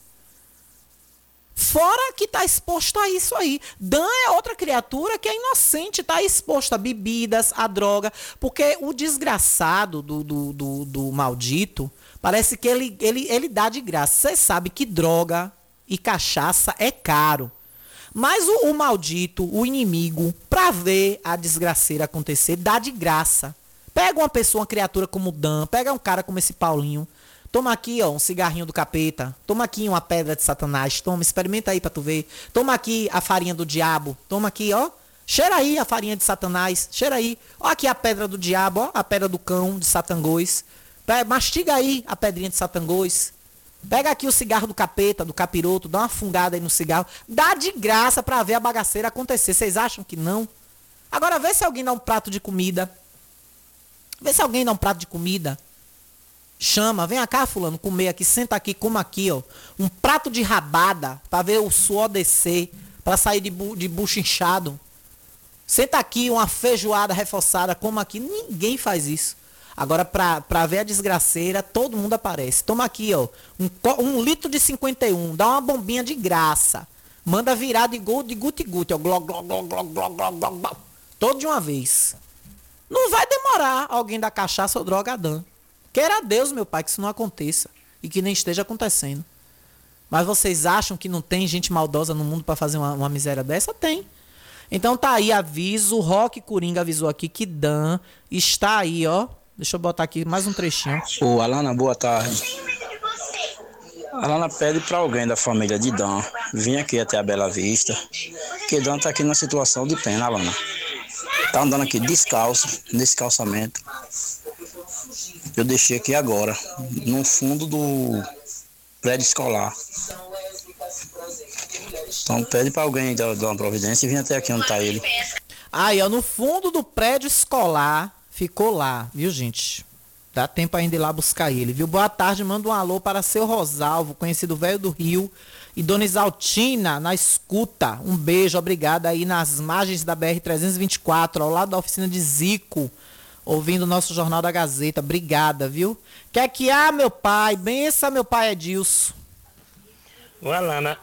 Fora que está exposto a isso aí. Dan é outra criatura que é inocente, está exposto a bebidas, a droga. Porque o desgraçado do, do, do, do maldito, parece que ele, ele, ele dá de graça. Você sabe que droga e cachaça é caro. Mas o, o maldito, o inimigo, pra ver a desgraceira acontecer, dá de graça. Pega uma pessoa, uma criatura como Dan, pega um cara como esse Paulinho. Toma aqui, ó, um cigarrinho do capeta. Toma aqui uma pedra de Satanás. Toma, experimenta aí pra tu ver. Toma aqui a farinha do diabo. Toma aqui, ó. Cheira aí a farinha de Satanás. Cheira aí. Ó aqui a pedra do diabo, ó. A pedra do cão de Satangôs. Mastiga aí a pedrinha de Satangôs. Pega aqui o cigarro do capeta, do capiroto, dá uma fungada aí no cigarro. Dá de graça pra ver a bagaceira acontecer. Vocês acham que não? Agora vê se alguém dá um prato de comida. Vê se alguém dá um prato de comida. Chama, vem cá, fulano, comer aqui, senta aqui, coma aqui, ó. Um prato de rabada pra ver o suor descer, pra sair de, bu de bucho inchado. Senta aqui, uma feijoada reforçada, coma aqui. Ninguém faz isso. Agora, pra, pra ver a desgraceira, todo mundo aparece. Toma aqui, ó. Um, um litro de 51. Dá uma bombinha de graça. Manda virar de gol de guti-guti, ó. Glog, glog, glog, glog, glog, glog, glog. Todo de uma vez. Não vai demorar alguém da cachaça ou droga dan. Queira Deus, meu pai, que isso não aconteça. E que nem esteja acontecendo. Mas vocês acham que não tem gente maldosa no mundo para fazer uma, uma miséria dessa? Tem. Então tá aí, aviso. O Rock Coringa avisou aqui que Dan está aí, ó Deixa eu botar aqui mais um trechinho. Ô, Alana, boa tarde. Alana pede para alguém da família de Dan vir aqui até a Bela Vista, que Dan tá aqui na situação de pena, Alana. Tá andando aqui descalço, nesse calçamento. Eu deixei aqui agora, no fundo do prédio escolar. Então pede para alguém dar, dar uma providência e vir até aqui onde tá ele. Aí, ó, no fundo do prédio escolar, ficou lá, viu, gente? Dá tempo ainda ir lá buscar ele, viu? Boa tarde, manda um alô para seu Rosalvo, conhecido velho do Rio, e Dona Isaltina, na escuta. Um beijo, obrigada aí nas margens da BR-324, ao lado da oficina de Zico, ouvindo o nosso Jornal da Gazeta. Obrigada, viu? Quer que há, meu pai? Bença, meu pai Edilson. Ô, Alana,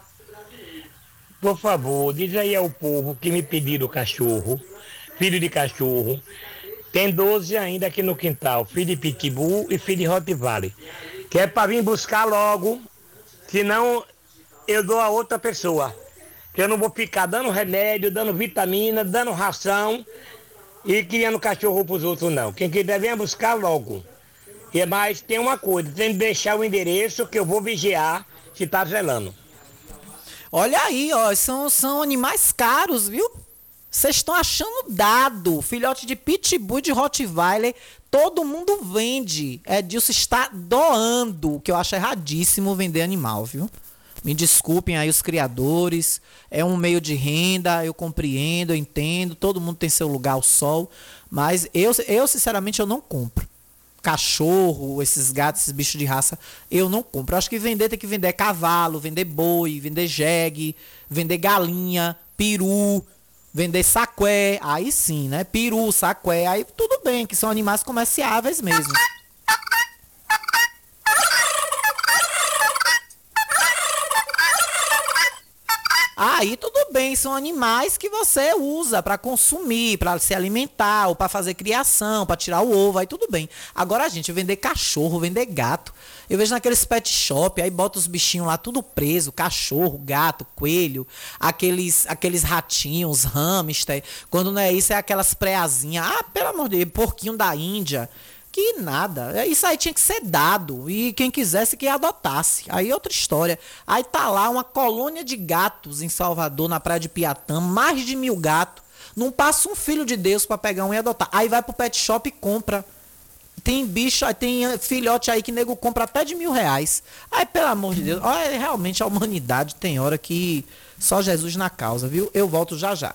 por favor, diz aí ao povo que me pediram cachorro, filho de cachorro. Tem 12 ainda aqui no quintal, filho de Pitbull e filho de Rottweiler. Que é para vir buscar logo, senão eu dou a outra pessoa. Que eu não vou ficar dando remédio, dando vitamina, dando ração e criando cachorro pros outros, não. Quem quiser venha buscar logo. E mais, tem uma coisa, tem que deixar o endereço que eu vou vigiar se tá zelando. Olha aí, ó, são, são animais caros, viu? Vocês estão achando dado. Filhote de Pitbull de Rottweiler, todo mundo vende. Edilson está doando, o que eu acho erradíssimo vender animal, viu? Me desculpem aí os criadores. É um meio de renda, eu compreendo, eu entendo. Todo mundo tem seu lugar ao sol. Mas eu, eu sinceramente, eu não compro. Cachorro, esses gatos, esses bichos de raça, eu não compro. Acho que vender tem que vender cavalo, vender boi, vender jegue, vender galinha, peru, vender saqué. Aí sim, né? Peru, saqué, aí tudo bem, que são animais comerciáveis mesmo. Aí tudo bem, são animais que você usa para consumir, para se alimentar, ou para fazer criação, para tirar o ovo, aí tudo bem. Agora gente vender cachorro, vender gato. Eu vejo naqueles pet shop, aí bota os bichinhos lá tudo preso, cachorro, gato, coelho, aqueles aqueles ratinhos, hamster. Quando não é isso, é aquelas preazinhas. Ah, pelo amor de Deus, porquinho da Índia. Que nada. É, isso aí tinha que ser dado. E quem quisesse que adotasse. Aí outra história. Aí tá lá uma colônia de gatos em Salvador, na praia de Piatã, mais de mil gatos. Não passa um filho de Deus para pegar um e adotar. Aí vai pro pet shop e compra. Tem bicho, tem eh, filhote aí que nego compra até de mil reais. Aí, pelo amor de Deus, olha, realmente a humanidade tem hora que só Jesus na causa, viu? Eu volto já já.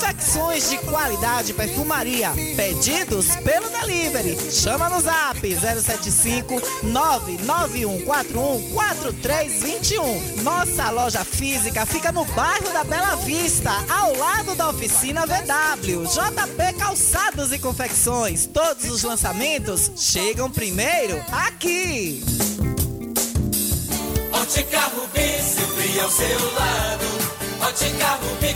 Confecções de qualidade perfumaria. Pedidos pelo delivery. Chama no zap 075 99141 4321. Nossa loja física fica no bairro da Bela Vista, ao lado da oficina VW. JP Calçados e Confecções. Todos os lançamentos chegam primeiro aqui. Ótica Rubi, sempre ao seu lado. Ótica Rubi,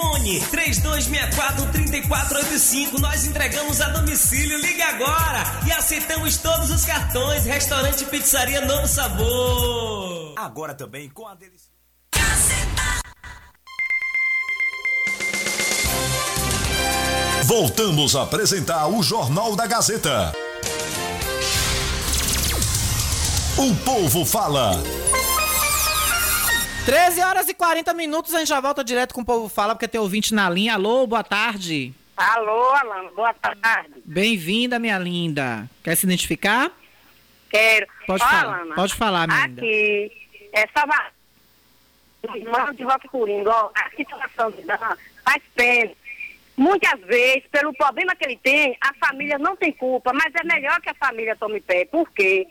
Hum, Fone 3264-3485. Nós entregamos a domicílio. Ligue agora e aceitamos todos os cartões. Restaurante, pizzaria, novo sabor. Agora também com a delícia. Voltamos a apresentar o Jornal da Gazeta. O povo fala. 13 horas e 40 minutos, a gente já volta direto com o povo fala, porque tem ouvinte na linha. Alô, boa tarde. Alô, Alana, boa tarde. Bem-vinda, minha linda. Quer se identificar? Quero. Pode Ó, falar, Alana, pode falar, minha linda. Aqui, é Salvador, irmão de Roque Coringa, ó, a situação de Dan faz pena. Muitas vezes, pelo problema que ele tem, a família não tem culpa, mas é melhor que a família tome pé. Por quê?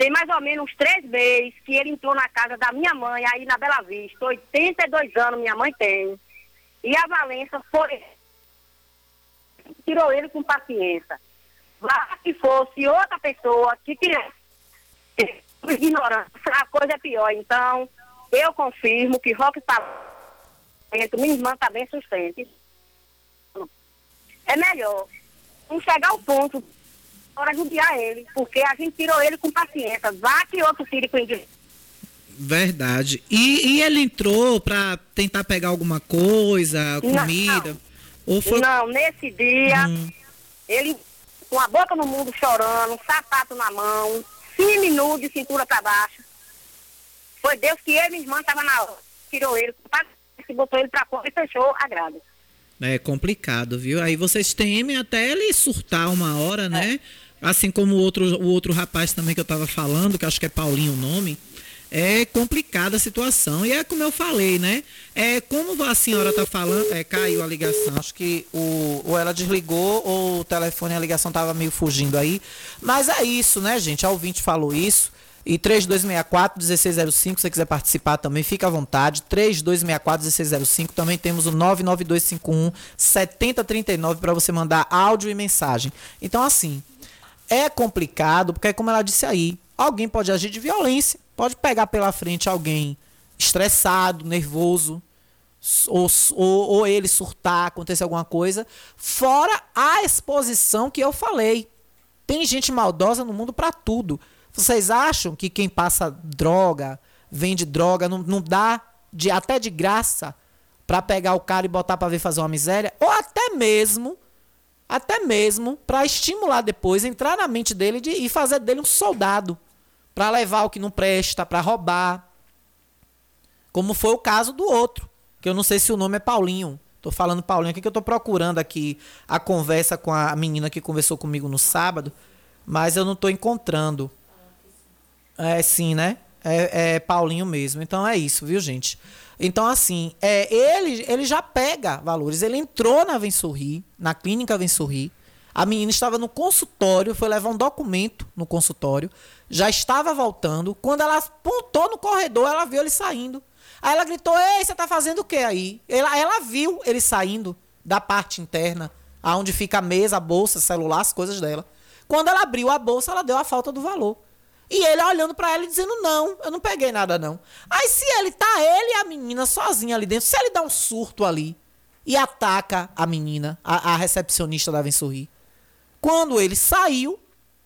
Tem mais ou menos uns três meses que ele entrou na casa da minha mãe, aí na Bela Vista. 82 anos minha mãe tem. E a Valença foi. Tirou ele com paciência. Lá que fosse outra pessoa que tivesse ignorância, a coisa é pior. Então, eu confirmo que Roque está. Minha irmã está bem sustente. É melhor não chegar ao ponto para judiar ele, porque a gente tirou ele com paciência. Vá que outro tire com inglês. Verdade. E, e ele entrou pra tentar pegar alguma coisa, comida? Ou foi... Não, nesse dia, Hum. ele com a boca no mundo chorando, sapato na mão, semi-nu de cintura para baixo. Foi Deus que ele e minha irmã estavam na hora. Tirou ele, com paciência, botou ele pra fora e fechou a grade. É complicado, viu? Aí vocês temem até ele surtar uma hora, né? Assim como o outro, o outro rapaz também que eu tava falando, que acho que é Paulinho o nome. É complicada a situação. E é como eu falei, né? É como a senhora tá falando. É, caiu a ligação. Acho que o, ou ela desligou ou o telefone, a ligação tava meio fugindo aí. Mas é isso, né, gente? A ouvinte falou isso. E 3264-1605, se você quiser participar também, fica à vontade. 3264-1605. Também temos o 99251-7039 para você mandar áudio e mensagem. Então, assim, é complicado, porque, como ela disse aí, alguém pode agir de violência, pode pegar pela frente alguém estressado, nervoso, ou, ou, ou ele surtar, acontecer alguma coisa. Fora a exposição que eu falei. Tem gente maldosa no mundo para tudo. Vocês acham que quem passa droga, vende droga, não, não dá de, até de graça para pegar o cara e botar para ver fazer uma miséria? Ou até mesmo, até mesmo para estimular depois, entrar na mente dele de, e fazer dele um soldado para levar o que não presta, para roubar. Como foi o caso do outro, que eu não sei se o nome é Paulinho. Tô falando Paulinho aqui que eu tô procurando aqui a conversa com a menina que conversou comigo no sábado, mas eu não tô encontrando. É sim, né? É, é Paulinho mesmo. Então é isso, viu, gente? Então, assim, é, ele, ele já pega valores. Ele entrou na Vem Sorrir, na clínica Vem Sorrir. A menina estava no consultório, foi levar um documento no consultório, já estava voltando. Quando ela apontou no corredor, ela viu ele saindo. Aí ela gritou: Ei, você tá fazendo o que aí? Ela, ela viu ele saindo da parte interna, aonde fica a mesa, a bolsa, celular, as coisas dela. Quando ela abriu a bolsa, ela deu a falta do valor. E ele olhando pra ela e dizendo: Não, eu não peguei nada, não. Aí se ele tá, ele e a menina sozinha ali dentro, se ele dá um surto ali e ataca a menina, a, a recepcionista da Sorrir. Quando ele saiu,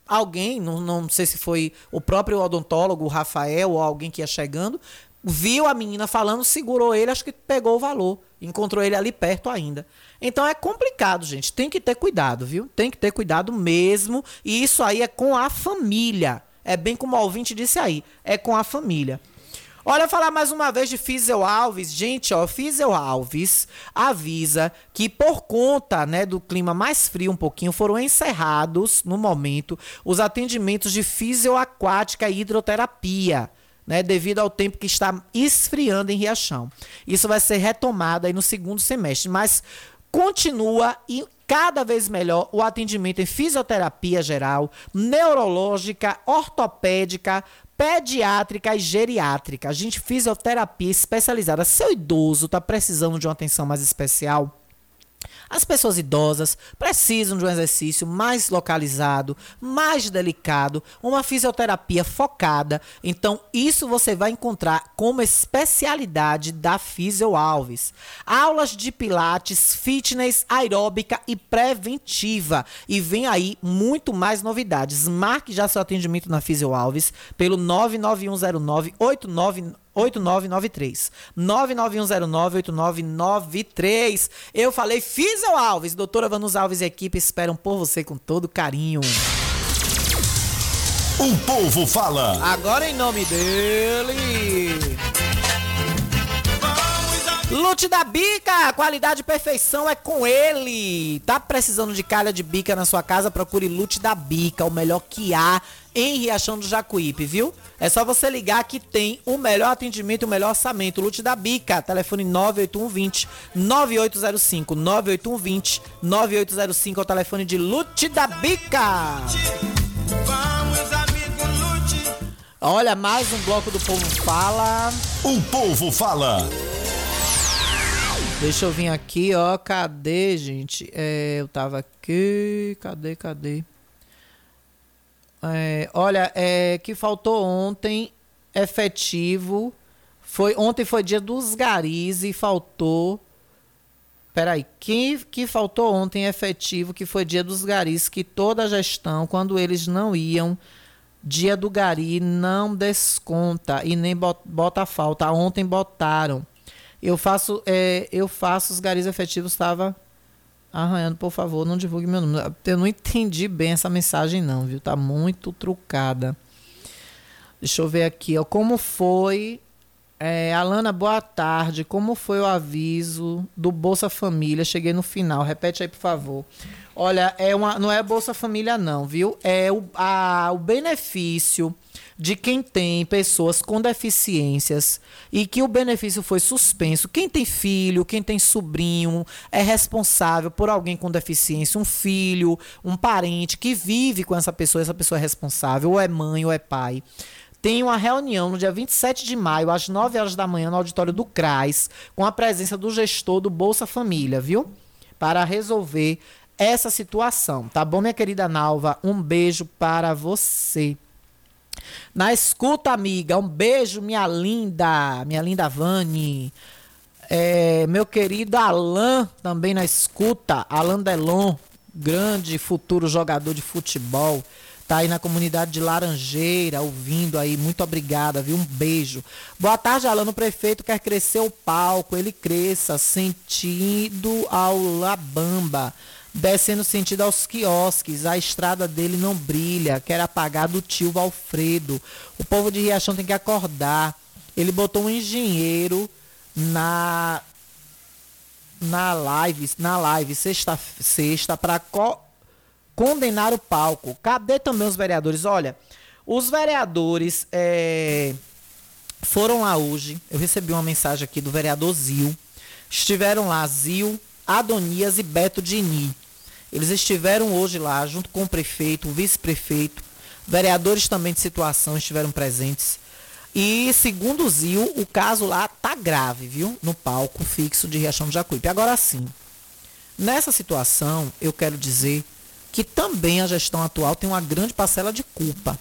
alguém, não, não sei se foi o próprio odontólogo, o Rafael, ou alguém que ia chegando, viu a menina falando, segurou ele, acho que pegou o valor. Encontrou ele ali perto ainda. Então é complicado, gente. Tem que ter cuidado, viu? Tem que ter cuidado mesmo. E isso aí é com a família. É bem como o ouvinte disse aí. É com a família. Olha, falar mais uma vez de Fizel Alves. Gente, ó, Fizel Alves avisa que por conta, né, do clima mais frio um pouquinho, foram encerrados, no momento, os atendimentos de fisioaquática e hidroterapia. Né, devido ao tempo que está esfriando em Riachão. Isso vai ser retomado aí no segundo semestre, mas continua cada vez melhor o atendimento em fisioterapia geral, neurológica, ortopédica, pediátrica e geriátrica. A gente fisioterapia especializada. Seu idoso está precisando de uma atenção mais especial? As pessoas idosas precisam de um exercício mais localizado, mais delicado, uma fisioterapia focada. Então, isso você vai encontrar como especialidade da Fisio Alves. Aulas de pilates, fitness, aeróbica e preventiva. E vem aí muito mais novidades. Marque já seu atendimento na Fisio Alves pelo 99109 89 8993. 991098993. Eu falei Fizel Alves. Doutora Vanus Alves e equipe esperam por você com todo carinho. O povo fala. Agora em nome dele. Lute da Bica, qualidade e perfeição é com ele. Tá precisando de calha de bica na sua casa? Procure Lute da Bica, o melhor que há em Riachão do Jacuípe, viu? É só você ligar que tem o melhor atendimento, o melhor orçamento. Lute da Bica, telefone 98120 9805 98120 9805 é o telefone de Lute da Bica. Olha, mais um bloco do Povo Fala. O Povo Fala. Deixa eu vir aqui, ó. Cadê, gente? É, eu tava aqui. Cadê, cadê? É, olha, é que faltou ontem efetivo. Foi, ontem foi dia dos garis e faltou. Peraí, que, que faltou ontem efetivo, que foi dia dos garis, que toda a gestão, quando eles não iam, dia do gari não desconta e nem bota, falta. Ontem botaram. Eu faço, é, eu faço os garis efetivos, estava arranhando, por favor, não divulgue meu número. Eu não entendi bem essa mensagem, não, viu? Tá muito trucada. Deixa eu ver aqui, ó. Como foi. É, Alana, boa tarde. Como foi o aviso do Bolsa Família? Cheguei no final. Repete aí, por favor. Olha, é uma, não é Bolsa Família, não, viu? É o, a, o benefício de quem tem pessoas com deficiências e que o benefício foi suspenso. Quem tem filho, quem tem sobrinho, é responsável por alguém com deficiência, um filho, um parente que vive com essa pessoa, essa pessoa é responsável, ou é mãe ou é pai tem uma reunião no dia 27 de maio, às 9 horas da manhã, no auditório do CRAS, com a presença do gestor do Bolsa Família, viu? Para resolver essa situação. Tá bom, minha querida Nalva? Um beijo para você. Na escuta, amiga. Um beijo, minha linda. Minha linda Vani. É, meu querido Alan, também na escuta. Alan Delon, grande futuro jogador de futebol. Tá aí na comunidade de Laranjeira, ouvindo aí. Muito obrigada, viu? Um beijo. Boa tarde, Alan. O prefeito quer crescer o palco. Ele cresça, sentido ao Labamba descendo sentido aos quiosques. A estrada dele não brilha, quer apagar do tio Valfredo. O povo de Riachão tem que acordar. Ele botou um engenheiro na na live, na live sexta sexta para co condenar o palco. Cadê também os vereadores? Olha, os vereadores é, foram lá hoje. Eu recebi uma mensagem aqui do vereador Zil. Estiveram lá Zil, Adonias e Beto Dini. Eles estiveram hoje lá, junto com o prefeito, o vice-prefeito, vereadores também de situação estiveram presentes. E segundo o Zil, o caso lá tá grave, viu? No palco fixo de Riachão do Jacuípe. Agora sim, nessa situação, eu quero dizer que também a gestão atual tem uma grande parcela de culpa.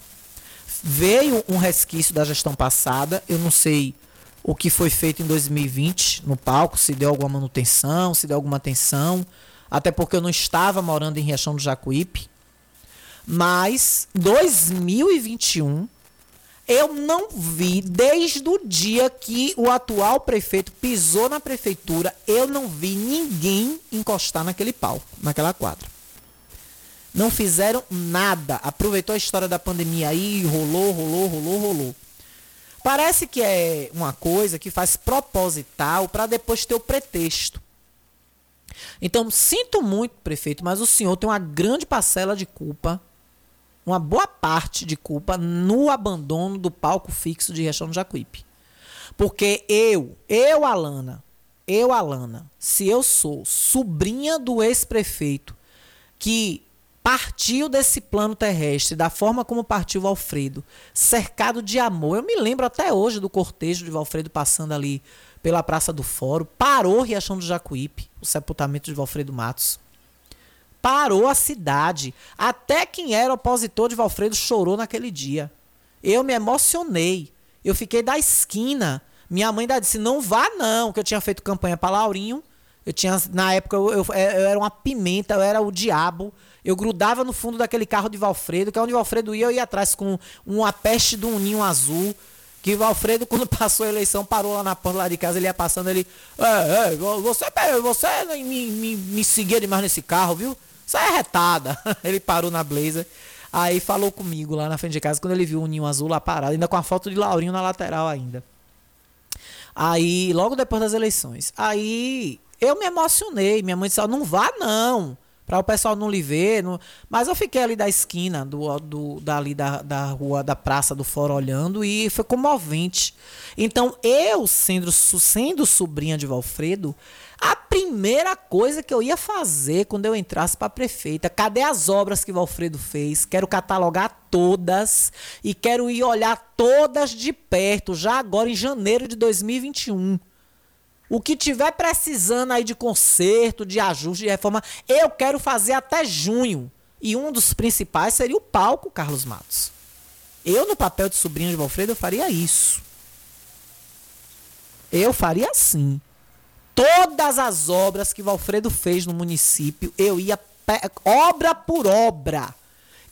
Veio um resquício da gestão passada, eu não sei o que foi feito em 2020 no palco, se deu alguma manutenção, se deu alguma atenção até porque eu não estava morando em Riachão do Jacuípe. Mas 2021 eu não vi desde o dia que o atual prefeito pisou na prefeitura, eu não vi ninguém encostar naquele palco, naquela quadra. Não fizeram nada. Aproveitou a história da pandemia aí, rolou, rolou, rolou, rolou. Parece que é uma coisa que faz proposital para depois ter o pretexto. Então, sinto muito, prefeito, mas o senhor tem uma grande parcela de culpa, uma boa parte de culpa no abandono do palco fixo de Riachão do Jacuípe. Porque eu, eu, Alana, eu, Alana, se eu sou sobrinha do ex-prefeito que partiu desse plano terrestre, da forma como partiu o Valfredo, cercado de amor. Eu me lembro até hoje do cortejo de Valfredo passando ali pela Praça do Fórum, parou Riachão do Jacuípe, o sepultamento de Valfredo Matos. Parou a cidade. Até quem era opositor de Valfredo chorou naquele dia. Eu me emocionei. Eu fiquei da esquina. Minha mãe ainda disse: não vá, não, que eu tinha feito campanha para Laurinho. Eu tinha, na época, eu, eu, eu, era uma pimenta, eu era o diabo. Eu grudava no fundo daquele carro de Valfredo, que é onde Valfredo ia, eu ia atrás com uma peste de um ninho azul. Que Valfredo, quando *laughs* passou a eleição, parou lá na porta lá de casa, ele ia passando, ele. É, é, você, você me, me, me seguia demais nesse carro, viu? Isso é retada. *laughs* ele parou na Blazer. Aí falou comigo lá na frente de casa, quando ele viu o ninho azul lá parado, ainda com a foto de Laurinho na lateral ainda. Aí, logo depois das eleições. Aí eu me emocionei. Minha mãe disse: não vá, não. Para o pessoal não lhe ver. Não... Mas eu fiquei ali da esquina, do, do, dali da, da rua, da praça do foro, olhando, e foi comovente. Então, eu, sendo, sendo sobrinha de Valfredo, a primeira coisa que eu ia fazer quando eu entrasse para prefeita, cadê as obras que Valfredo fez? Quero catalogar todas e quero ir olhar todas de perto, já agora em janeiro de 2021. O que tiver precisando aí de conserto, de ajuste, de reforma, eu quero fazer até junho. E um dos principais seria o palco Carlos Matos. Eu, no papel de sobrinho de Valfredo, eu faria isso. Eu faria assim. Todas as obras que Valfredo fez no município, eu ia obra por obra.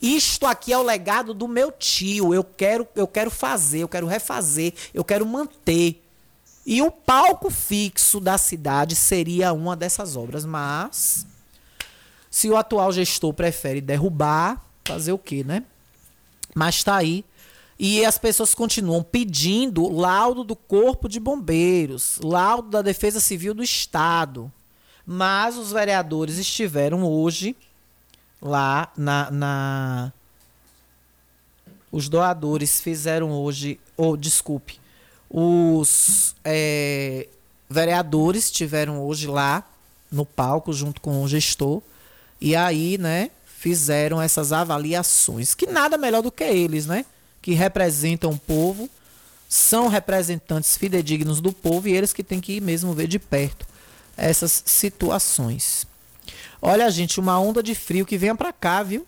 Isto aqui é o legado do meu tio. Eu quero, eu quero fazer, eu quero refazer, eu quero manter. E o palco fixo da cidade seria uma dessas obras, mas se o atual gestor prefere derrubar, fazer o quê, né? Mas está aí. E as pessoas continuam pedindo laudo do Corpo de Bombeiros, laudo da Defesa Civil do Estado. Mas os vereadores estiveram hoje lá na, na os doadores fizeram hoje, ou oh, desculpe, os é, vereadores estiveram hoje lá no palco junto com o gestor e aí, né, fizeram essas avaliações, que nada melhor do que eles, né, que representam o povo, são representantes fidedignos do povo e eles que têm que ir mesmo ver de perto essas situações. Olha, gente, uma onda de frio que venha para cá, viu?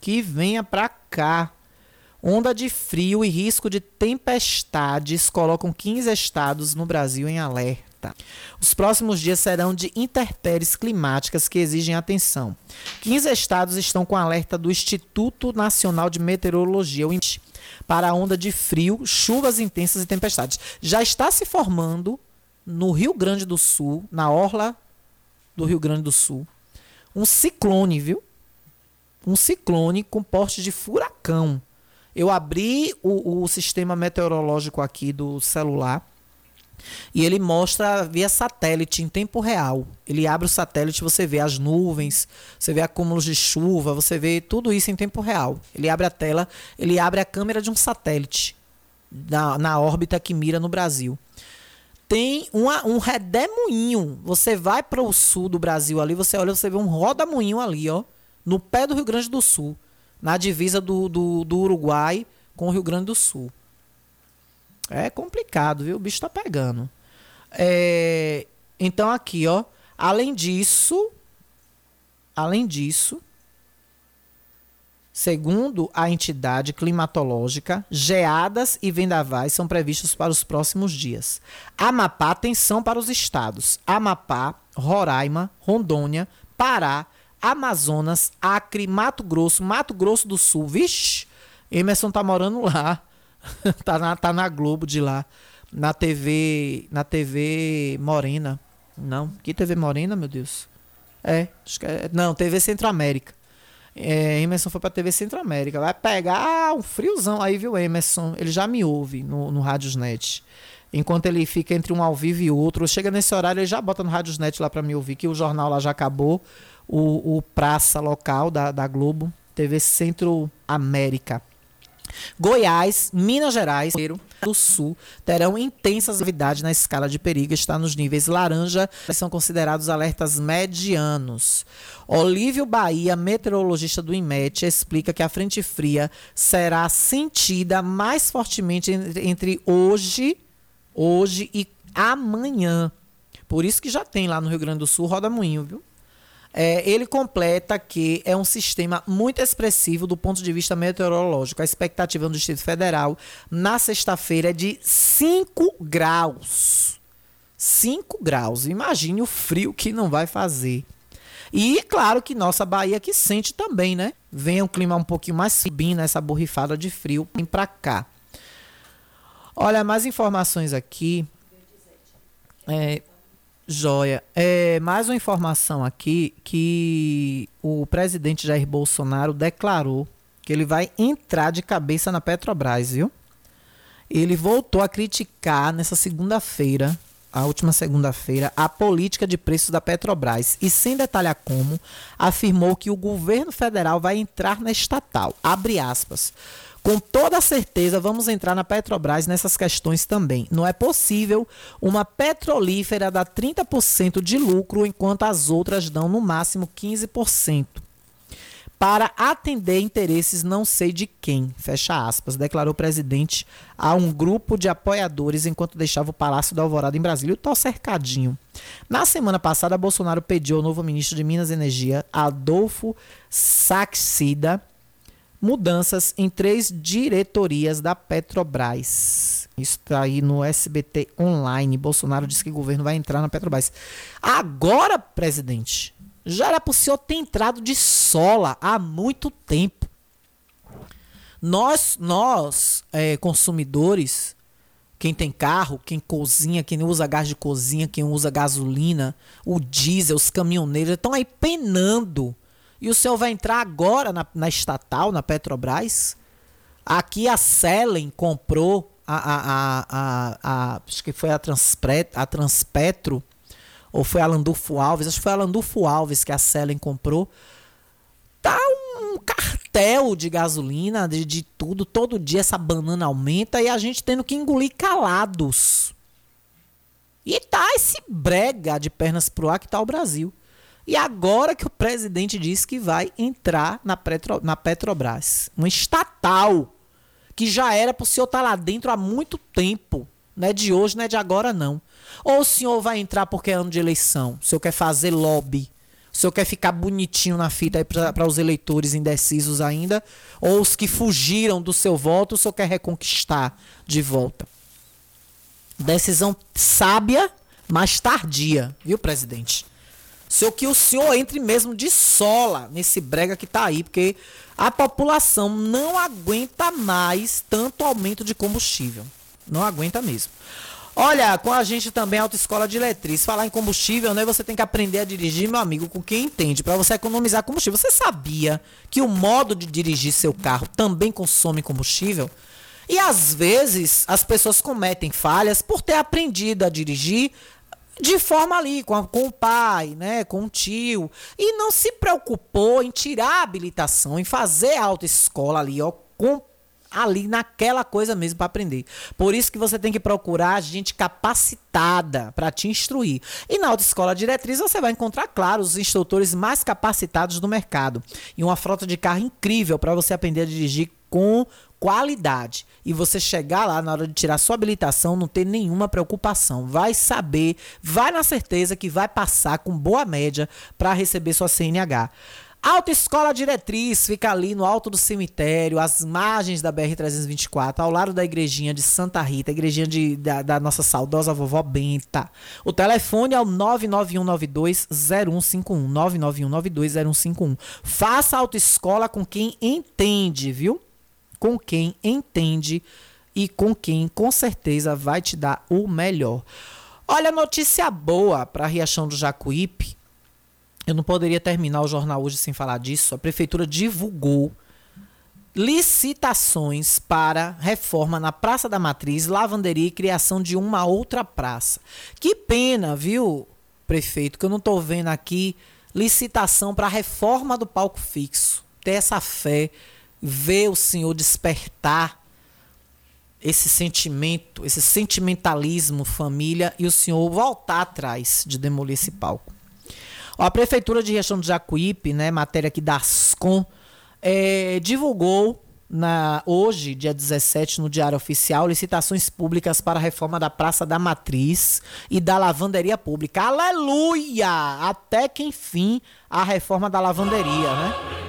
Que venha para cá. Onda de frio e risco de tempestades colocam 15 estados no Brasil em alerta. Os próximos dias serão de intempéries climáticas que exigem atenção. 15 estados estão com alerta do Instituto Nacional de Meteorologia, o INMET, para onda de frio, chuvas intensas e tempestades. Já está se formando no Rio Grande do Sul, na orla do Rio Grande do Sul, um ciclone, viu? Um ciclone com porte de furacão. Eu abri o, o sistema meteorológico aqui do celular e ele mostra via satélite em tempo real. Ele abre o satélite, você vê as nuvens, você vê acúmulos de chuva, você vê tudo isso em tempo real. Ele abre a tela, ele abre a câmera de um satélite na, na órbita que mira no Brasil. Tem uma, um redemoinho. Você vai para o sul do Brasil ali, você olha, você vê um rodamoinho ali, ó, no pé do Rio Grande do Sul na divisa do, do, do Uruguai com o Rio Grande do Sul. É complicado, viu? O bicho tá pegando. É, então aqui, ó. Além disso, além disso, segundo a entidade climatológica, geadas e vendavais são previstos para os próximos dias. Amapá, atenção para os estados: Amapá, Roraima, Rondônia, Pará, Amazonas, Acre, Mato Grosso, Mato Grosso do Sul. Vixe, Emerson tá morando lá. *laughs* tá, na, tá na Globo de lá. Na TV. Na TV Morena. Não. Que TV Morena, meu Deus? É, é. Não, TV Centro-América. É, Emerson foi pra TV Centro-América. Vai pegar um friozão aí, viu, Emerson? Ele já me ouve no, no Radiosnet. Enquanto ele fica entre um ao vivo e outro, chega nesse horário, ele já bota no Radiosnet lá pra me ouvir, que o jornal lá já acabou. O, o Praça Local da, da Globo, TV Centro-América. Goiás, Minas Gerais do Sul terão intensas atividades na escala de perigo, está nos níveis laranja, são considerados alertas medianos. Olívio Bahia, meteorologista do IMET, explica que a frente fria será sentida mais fortemente entre hoje, hoje e amanhã. Por isso que já tem lá no Rio Grande do Sul roda moinho, viu? É, ele completa que é um sistema muito expressivo do ponto de vista meteorológico. A expectativa no Distrito Federal na sexta-feira é de 5 graus. 5 graus. Imagine o frio que não vai fazer. E claro que nossa Bahia que sente também, né? Vem um clima um pouquinho mais subindo, essa borrifada de frio, vem pra cá. Olha, mais informações aqui. É, Joia. É, mais uma informação aqui que o presidente Jair Bolsonaro declarou que ele vai entrar de cabeça na Petrobras, viu? Ele voltou a criticar nessa segunda-feira, a última segunda-feira, a política de preços da Petrobras e, sem detalhar como, afirmou que o governo federal vai entrar na estatal. Abre aspas. Com toda certeza, vamos entrar na Petrobras nessas questões também. Não é possível uma petrolífera dar 30% de lucro enquanto as outras dão no máximo 15%. Para atender interesses não sei de quem, fecha aspas, declarou o presidente a um grupo de apoiadores enquanto deixava o Palácio da Alvorada em Brasília. O cercadinho. Na semana passada, Bolsonaro pediu ao novo ministro de Minas e Energia, Adolfo Saxida, mudanças em três diretorias da Petrobras. Isso está aí no SBT Online. Bolsonaro disse que o governo vai entrar na Petrobras. Agora, presidente, já era para o senhor ter entrado de sola há muito tempo. Nós, nós é, consumidores, quem tem carro, quem cozinha, quem usa gás de cozinha, quem usa gasolina, o diesel, os caminhoneiros, estão aí penando e o senhor vai entrar agora na, na estatal, na Petrobras? Aqui a Selen comprou a, a, a, a, acho que foi a, Transpre, a Transpetro, ou foi a Landulfo Alves, acho que foi a Landulfo Alves que a Selen comprou. Tá um cartel de gasolina, de, de tudo, todo dia essa banana aumenta e a gente tendo que engolir calados. E tá esse brega de pernas pro ar que tá o Brasil. E agora que o presidente disse que vai entrar na, Petro, na Petrobras, uma estatal, que já era para o senhor estar tá lá dentro há muito tempo. Não é de hoje, não é de agora, não. Ou o senhor vai entrar porque é ano de eleição, o senhor quer fazer lobby, o senhor quer ficar bonitinho na fita para os eleitores indecisos ainda, ou os que fugiram do seu voto, o senhor quer reconquistar de volta. Decisão sábia, mas tardia, viu, presidente? Seu que o senhor entre mesmo de sola nesse brega que tá aí, porque a população não aguenta mais tanto aumento de combustível. Não aguenta mesmo. Olha, com a gente também Autoescola de Eletriz. Falar em combustível, né? Você tem que aprender a dirigir, meu amigo, com quem entende, para você economizar combustível. Você sabia que o modo de dirigir seu carro também consome combustível? E às vezes as pessoas cometem falhas por ter aprendido a dirigir de forma ali, com, a, com o pai, né, com o tio, e não se preocupou em tirar a habilitação, em fazer a autoescola ali, ó, com ali naquela coisa mesmo para aprender. Por isso que você tem que procurar gente capacitada para te instruir. E na autoescola diretriz você vai encontrar, claro, os instrutores mais capacitados do mercado e uma frota de carro incrível para você aprender a dirigir com qualidade e você chegar lá na hora de tirar sua habilitação, não ter nenhuma preocupação. Vai saber, vai na certeza que vai passar com boa média para receber sua CNH. Autoescola Diretriz fica ali no alto do cemitério, às margens da BR-324, ao lado da igrejinha de Santa Rita, igrejinha de, da, da, nossa saudosa vovó Benta. O telefone é o 991920151, 991920151. Faça autoescola com quem entende, viu? Com quem entende e com quem com certeza vai te dar o melhor. Olha, notícia boa para Riachão do Jacuípe. eu não poderia terminar o jornal hoje sem falar disso. A prefeitura divulgou licitações para reforma na Praça da Matriz, lavanderia e criação de uma outra praça. Que pena, viu, prefeito, que eu não estou vendo aqui licitação para reforma do palco fixo. Ter essa fé, ver o senhor despertar esse sentimento, esse sentimentalismo família e o senhor voltar atrás de demolir esse palco. a prefeitura de Riachão do Jacuípe, né, matéria aqui da Ascom, é, divulgou na, hoje, dia 17, no Diário Oficial, licitações públicas para a reforma da Praça da Matriz e da lavanderia pública. Aleluia! Até que enfim a reforma da lavanderia, né?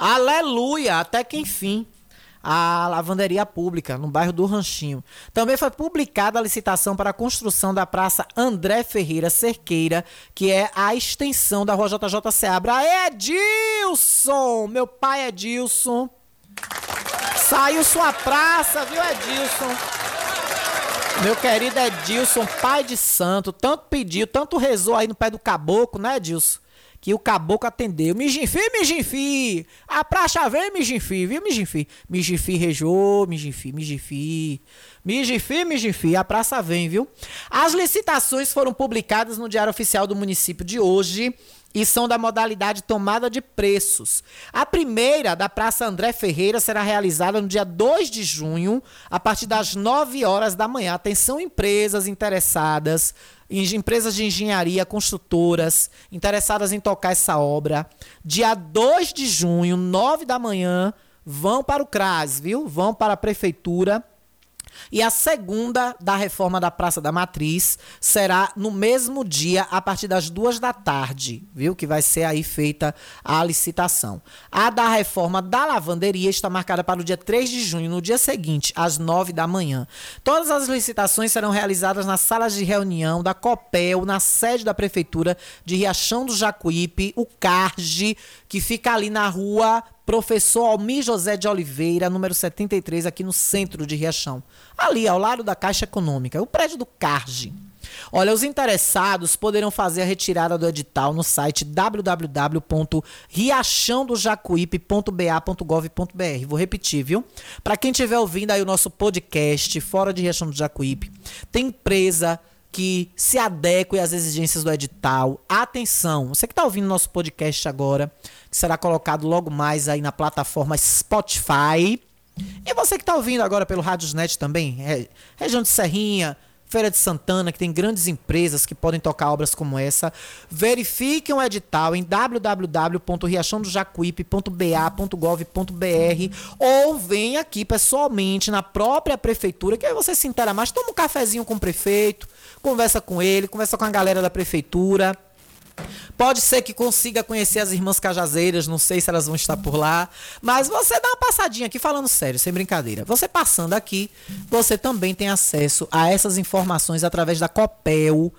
Aleluia! Até que enfim a lavanderia pública no bairro do Ranchinho. Também foi publicada a licitação para a construção da Praça André Ferreira Cerqueira, que é a extensão da rua JJ Seabra. Edilson! Meu pai Edilson. Saiu sua praça, viu, Edilson? Meu querido Edilson, pai de santo, tanto pediu, tanto rezou aí no pé do caboclo, né, Edilson? Que o caboclo atendeu. Mijinfi, Mijinfi! A praça vem, Mijinfi, viu, Mijinfi? Mijinfi rejou, Mijinfi, Mijinfi. Mijinfi, Mijinfi, a praça vem, viu? As licitações foram publicadas no Diário Oficial do município de hoje e são da modalidade tomada de preços. A primeira, da Praça André Ferreira, será realizada no dia 2 de junho, a partir das 9 horas da manhã. Atenção, empresas interessadas empresas de engenharia, construtoras interessadas em tocar essa obra. Dia 2 de junho, 9 da manhã, vão para o CRAS, viu? Vão para a prefeitura e a segunda da reforma da Praça da Matriz será no mesmo dia, a partir das duas da tarde, viu? Que vai ser aí feita a licitação. A da reforma da lavanderia está marcada para o dia 3 de junho, no dia seguinte, às 9 da manhã. Todas as licitações serão realizadas nas salas de reunião da COPEL, na sede da Prefeitura de Riachão do Jacuípe, o CARGE, que fica ali na rua Professor Almir José de Oliveira, número 73, aqui no centro de Riachão. Ali, ao lado da Caixa Econômica, o prédio do CARGE. Olha, os interessados poderão fazer a retirada do edital no site www.riachãodojacuípe.ba.gov.br. Vou repetir, viu? Para quem estiver ouvindo aí o nosso podcast fora de Riachão do Jacuípe, tem empresa que se adeque às exigências do edital. Atenção, você que está ouvindo nosso podcast agora, que será colocado logo mais aí na plataforma Spotify. E você que está ouvindo agora pelo Radiosnet também, região de Serrinha, Feira de Santana, que tem grandes empresas que podem tocar obras como essa. Verifiquem o edital em www.riachãodojacuípe.ba.gov.br ou venha aqui pessoalmente na própria prefeitura, que aí você se intera mais, toma um cafezinho com o prefeito, conversa com ele, conversa com a galera da prefeitura. Pode ser que consiga conhecer as irmãs cajazeiras, não sei se elas vão estar por lá. Mas você dá uma passadinha aqui, falando sério, sem brincadeira. Você passando aqui, você também tem acesso a essas informações através da Copel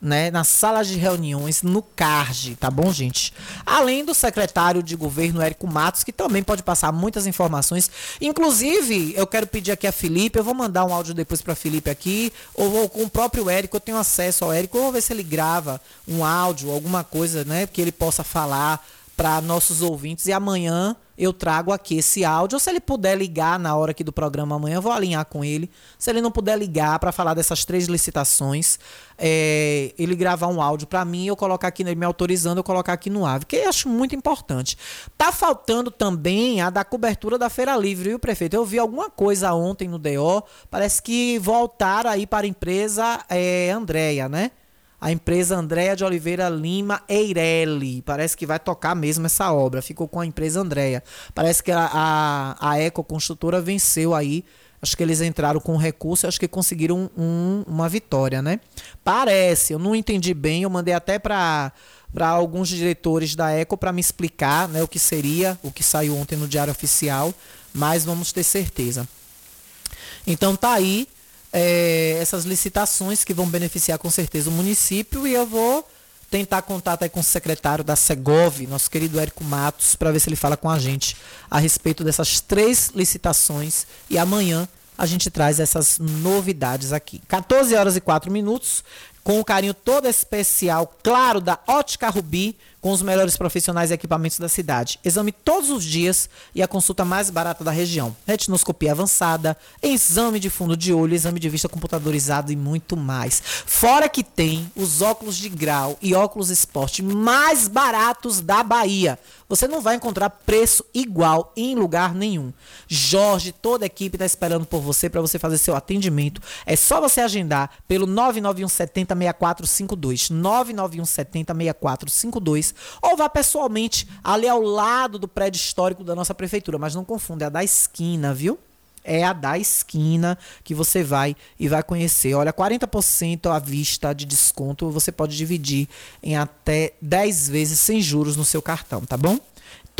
né, nas salas de reuniões, no CARG, tá bom, gente? Além do secretário de governo Érico Matos, que também pode passar muitas informações. Inclusive, eu quero pedir aqui a Felipe, eu vou mandar um áudio depois para Felipe aqui, ou com o próprio Érico, eu tenho acesso ao Érico, eu vou ver se ele grava um áudio, alguma coisa, né, que ele possa falar para nossos ouvintes e amanhã eu trago aqui esse áudio. Ou se ele puder ligar na hora aqui do programa amanhã, eu vou alinhar com ele. Se ele não puder ligar para falar dessas três licitações, é, ele gravar um áudio para mim, eu colocar aqui, ele me autorizando, eu colocar aqui no AVE, que eu acho muito importante. Tá faltando também a da cobertura da Feira Livre, viu, prefeito? Eu vi alguma coisa ontem no DO, parece que voltaram aí para a empresa é, Andréia, né? A empresa Andréa de Oliveira Lima Eireli. Parece que vai tocar mesmo essa obra. Ficou com a empresa Andréa. Parece que a, a, a Eco Construtora venceu aí. Acho que eles entraram com recurso acho que conseguiram um, uma vitória, né? Parece, eu não entendi bem, eu mandei até para para alguns diretores da Eco para me explicar né, o que seria, o que saiu ontem no Diário Oficial, mas vamos ter certeza. Então tá aí é, essas licitações que vão beneficiar com certeza o município e eu vou tentar contato aí com o secretário da Segov, nosso querido Érico Matos, para ver se ele fala com a gente a respeito dessas três licitações e amanhã a gente traz essas novidades aqui. 14 horas e 4 minutos, com o carinho todo especial, claro, da Ótica Rubi, com os melhores profissionais e equipamentos da cidade. Exame todos os dias e a consulta mais barata da região. Retinoscopia avançada, exame de fundo de olho, exame de vista computadorizado e muito mais. Fora que tem os óculos de grau e óculos esporte mais baratos da Bahia. Você não vai encontrar preço igual em lugar nenhum. Jorge, toda a equipe está esperando por você para você fazer seu atendimento. É só você agendar pelo 991 70 6452. 991 70 6452 ou vá pessoalmente ali ao lado do prédio histórico da nossa prefeitura. Mas não confunda, é a da esquina, viu? É a da esquina que você vai e vai conhecer. Olha, 40% à vista de desconto. Você pode dividir em até 10 vezes sem juros no seu cartão, tá bom?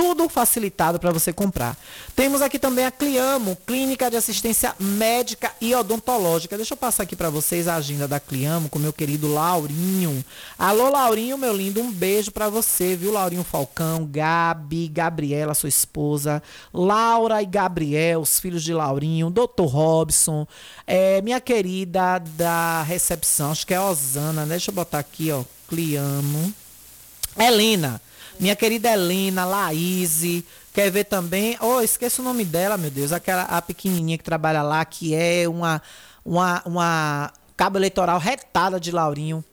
Tudo facilitado para você comprar. Temos aqui também a Cliamo, Clínica de Assistência Médica e Odontológica. Deixa eu passar aqui para vocês a agenda da Cliamo com meu querido Laurinho. Alô, Laurinho, meu lindo, um beijo para você, viu, Laurinho Falcão, Gabi, Gabriela, sua esposa, Laura e Gabriel, os filhos de Laurinho, Dr. Robson, é, minha querida da recepção, acho que é Osana, né? deixa eu botar aqui, ó, Cliamo. Helena. Minha querida Helena, Laís, quer ver também? Oh, esqueço o nome dela, meu Deus. Aquela a pequenininha que trabalha lá, que é uma, uma, uma cabo eleitoral retada de Laurinho.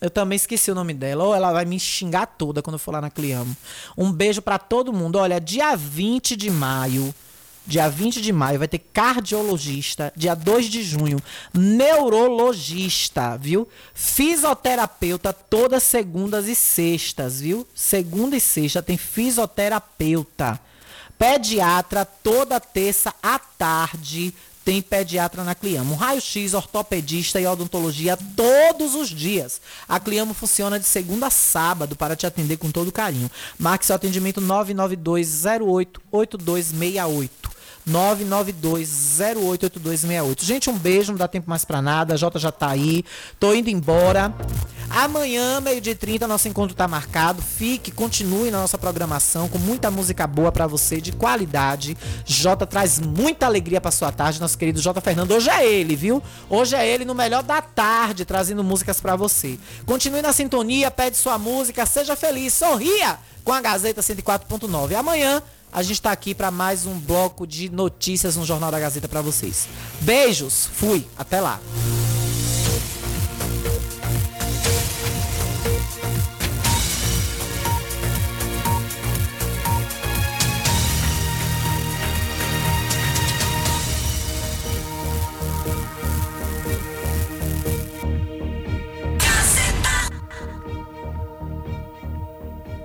Eu também esqueci o nome dela. Ou oh, ela vai me xingar toda quando eu for lá na Cliamo. Um beijo para todo mundo. Olha, dia 20 de maio Dia 20 de maio vai ter cardiologista. Dia 2 de junho, neurologista, viu? Fisioterapeuta todas segundas e sextas, viu? Segunda e sexta tem fisioterapeuta. Pediatra toda terça à tarde tem pediatra na Cliamo. Raio-X, ortopedista e odontologia todos os dias. A Cliamo funciona de segunda a sábado para te atender com todo carinho. Marque seu atendimento 992 08 8268. 992088268. Gente, um beijo, não dá tempo mais para nada. A Jota já tá aí. Tô indo embora. Amanhã, meio-dia 30, nosso encontro tá marcado. Fique, continue na nossa programação com muita música boa para você, de qualidade. Jota traz muita alegria para sua tarde, nosso querido Jota Fernando. Hoje é ele, viu? Hoje é ele no melhor da tarde, trazendo músicas para você. Continue na sintonia, pede sua música, seja feliz, sorria com a Gazeta 104.9. Amanhã a gente está aqui para mais um bloco de notícias no Jornal da Gazeta para vocês. Beijos, fui, até lá.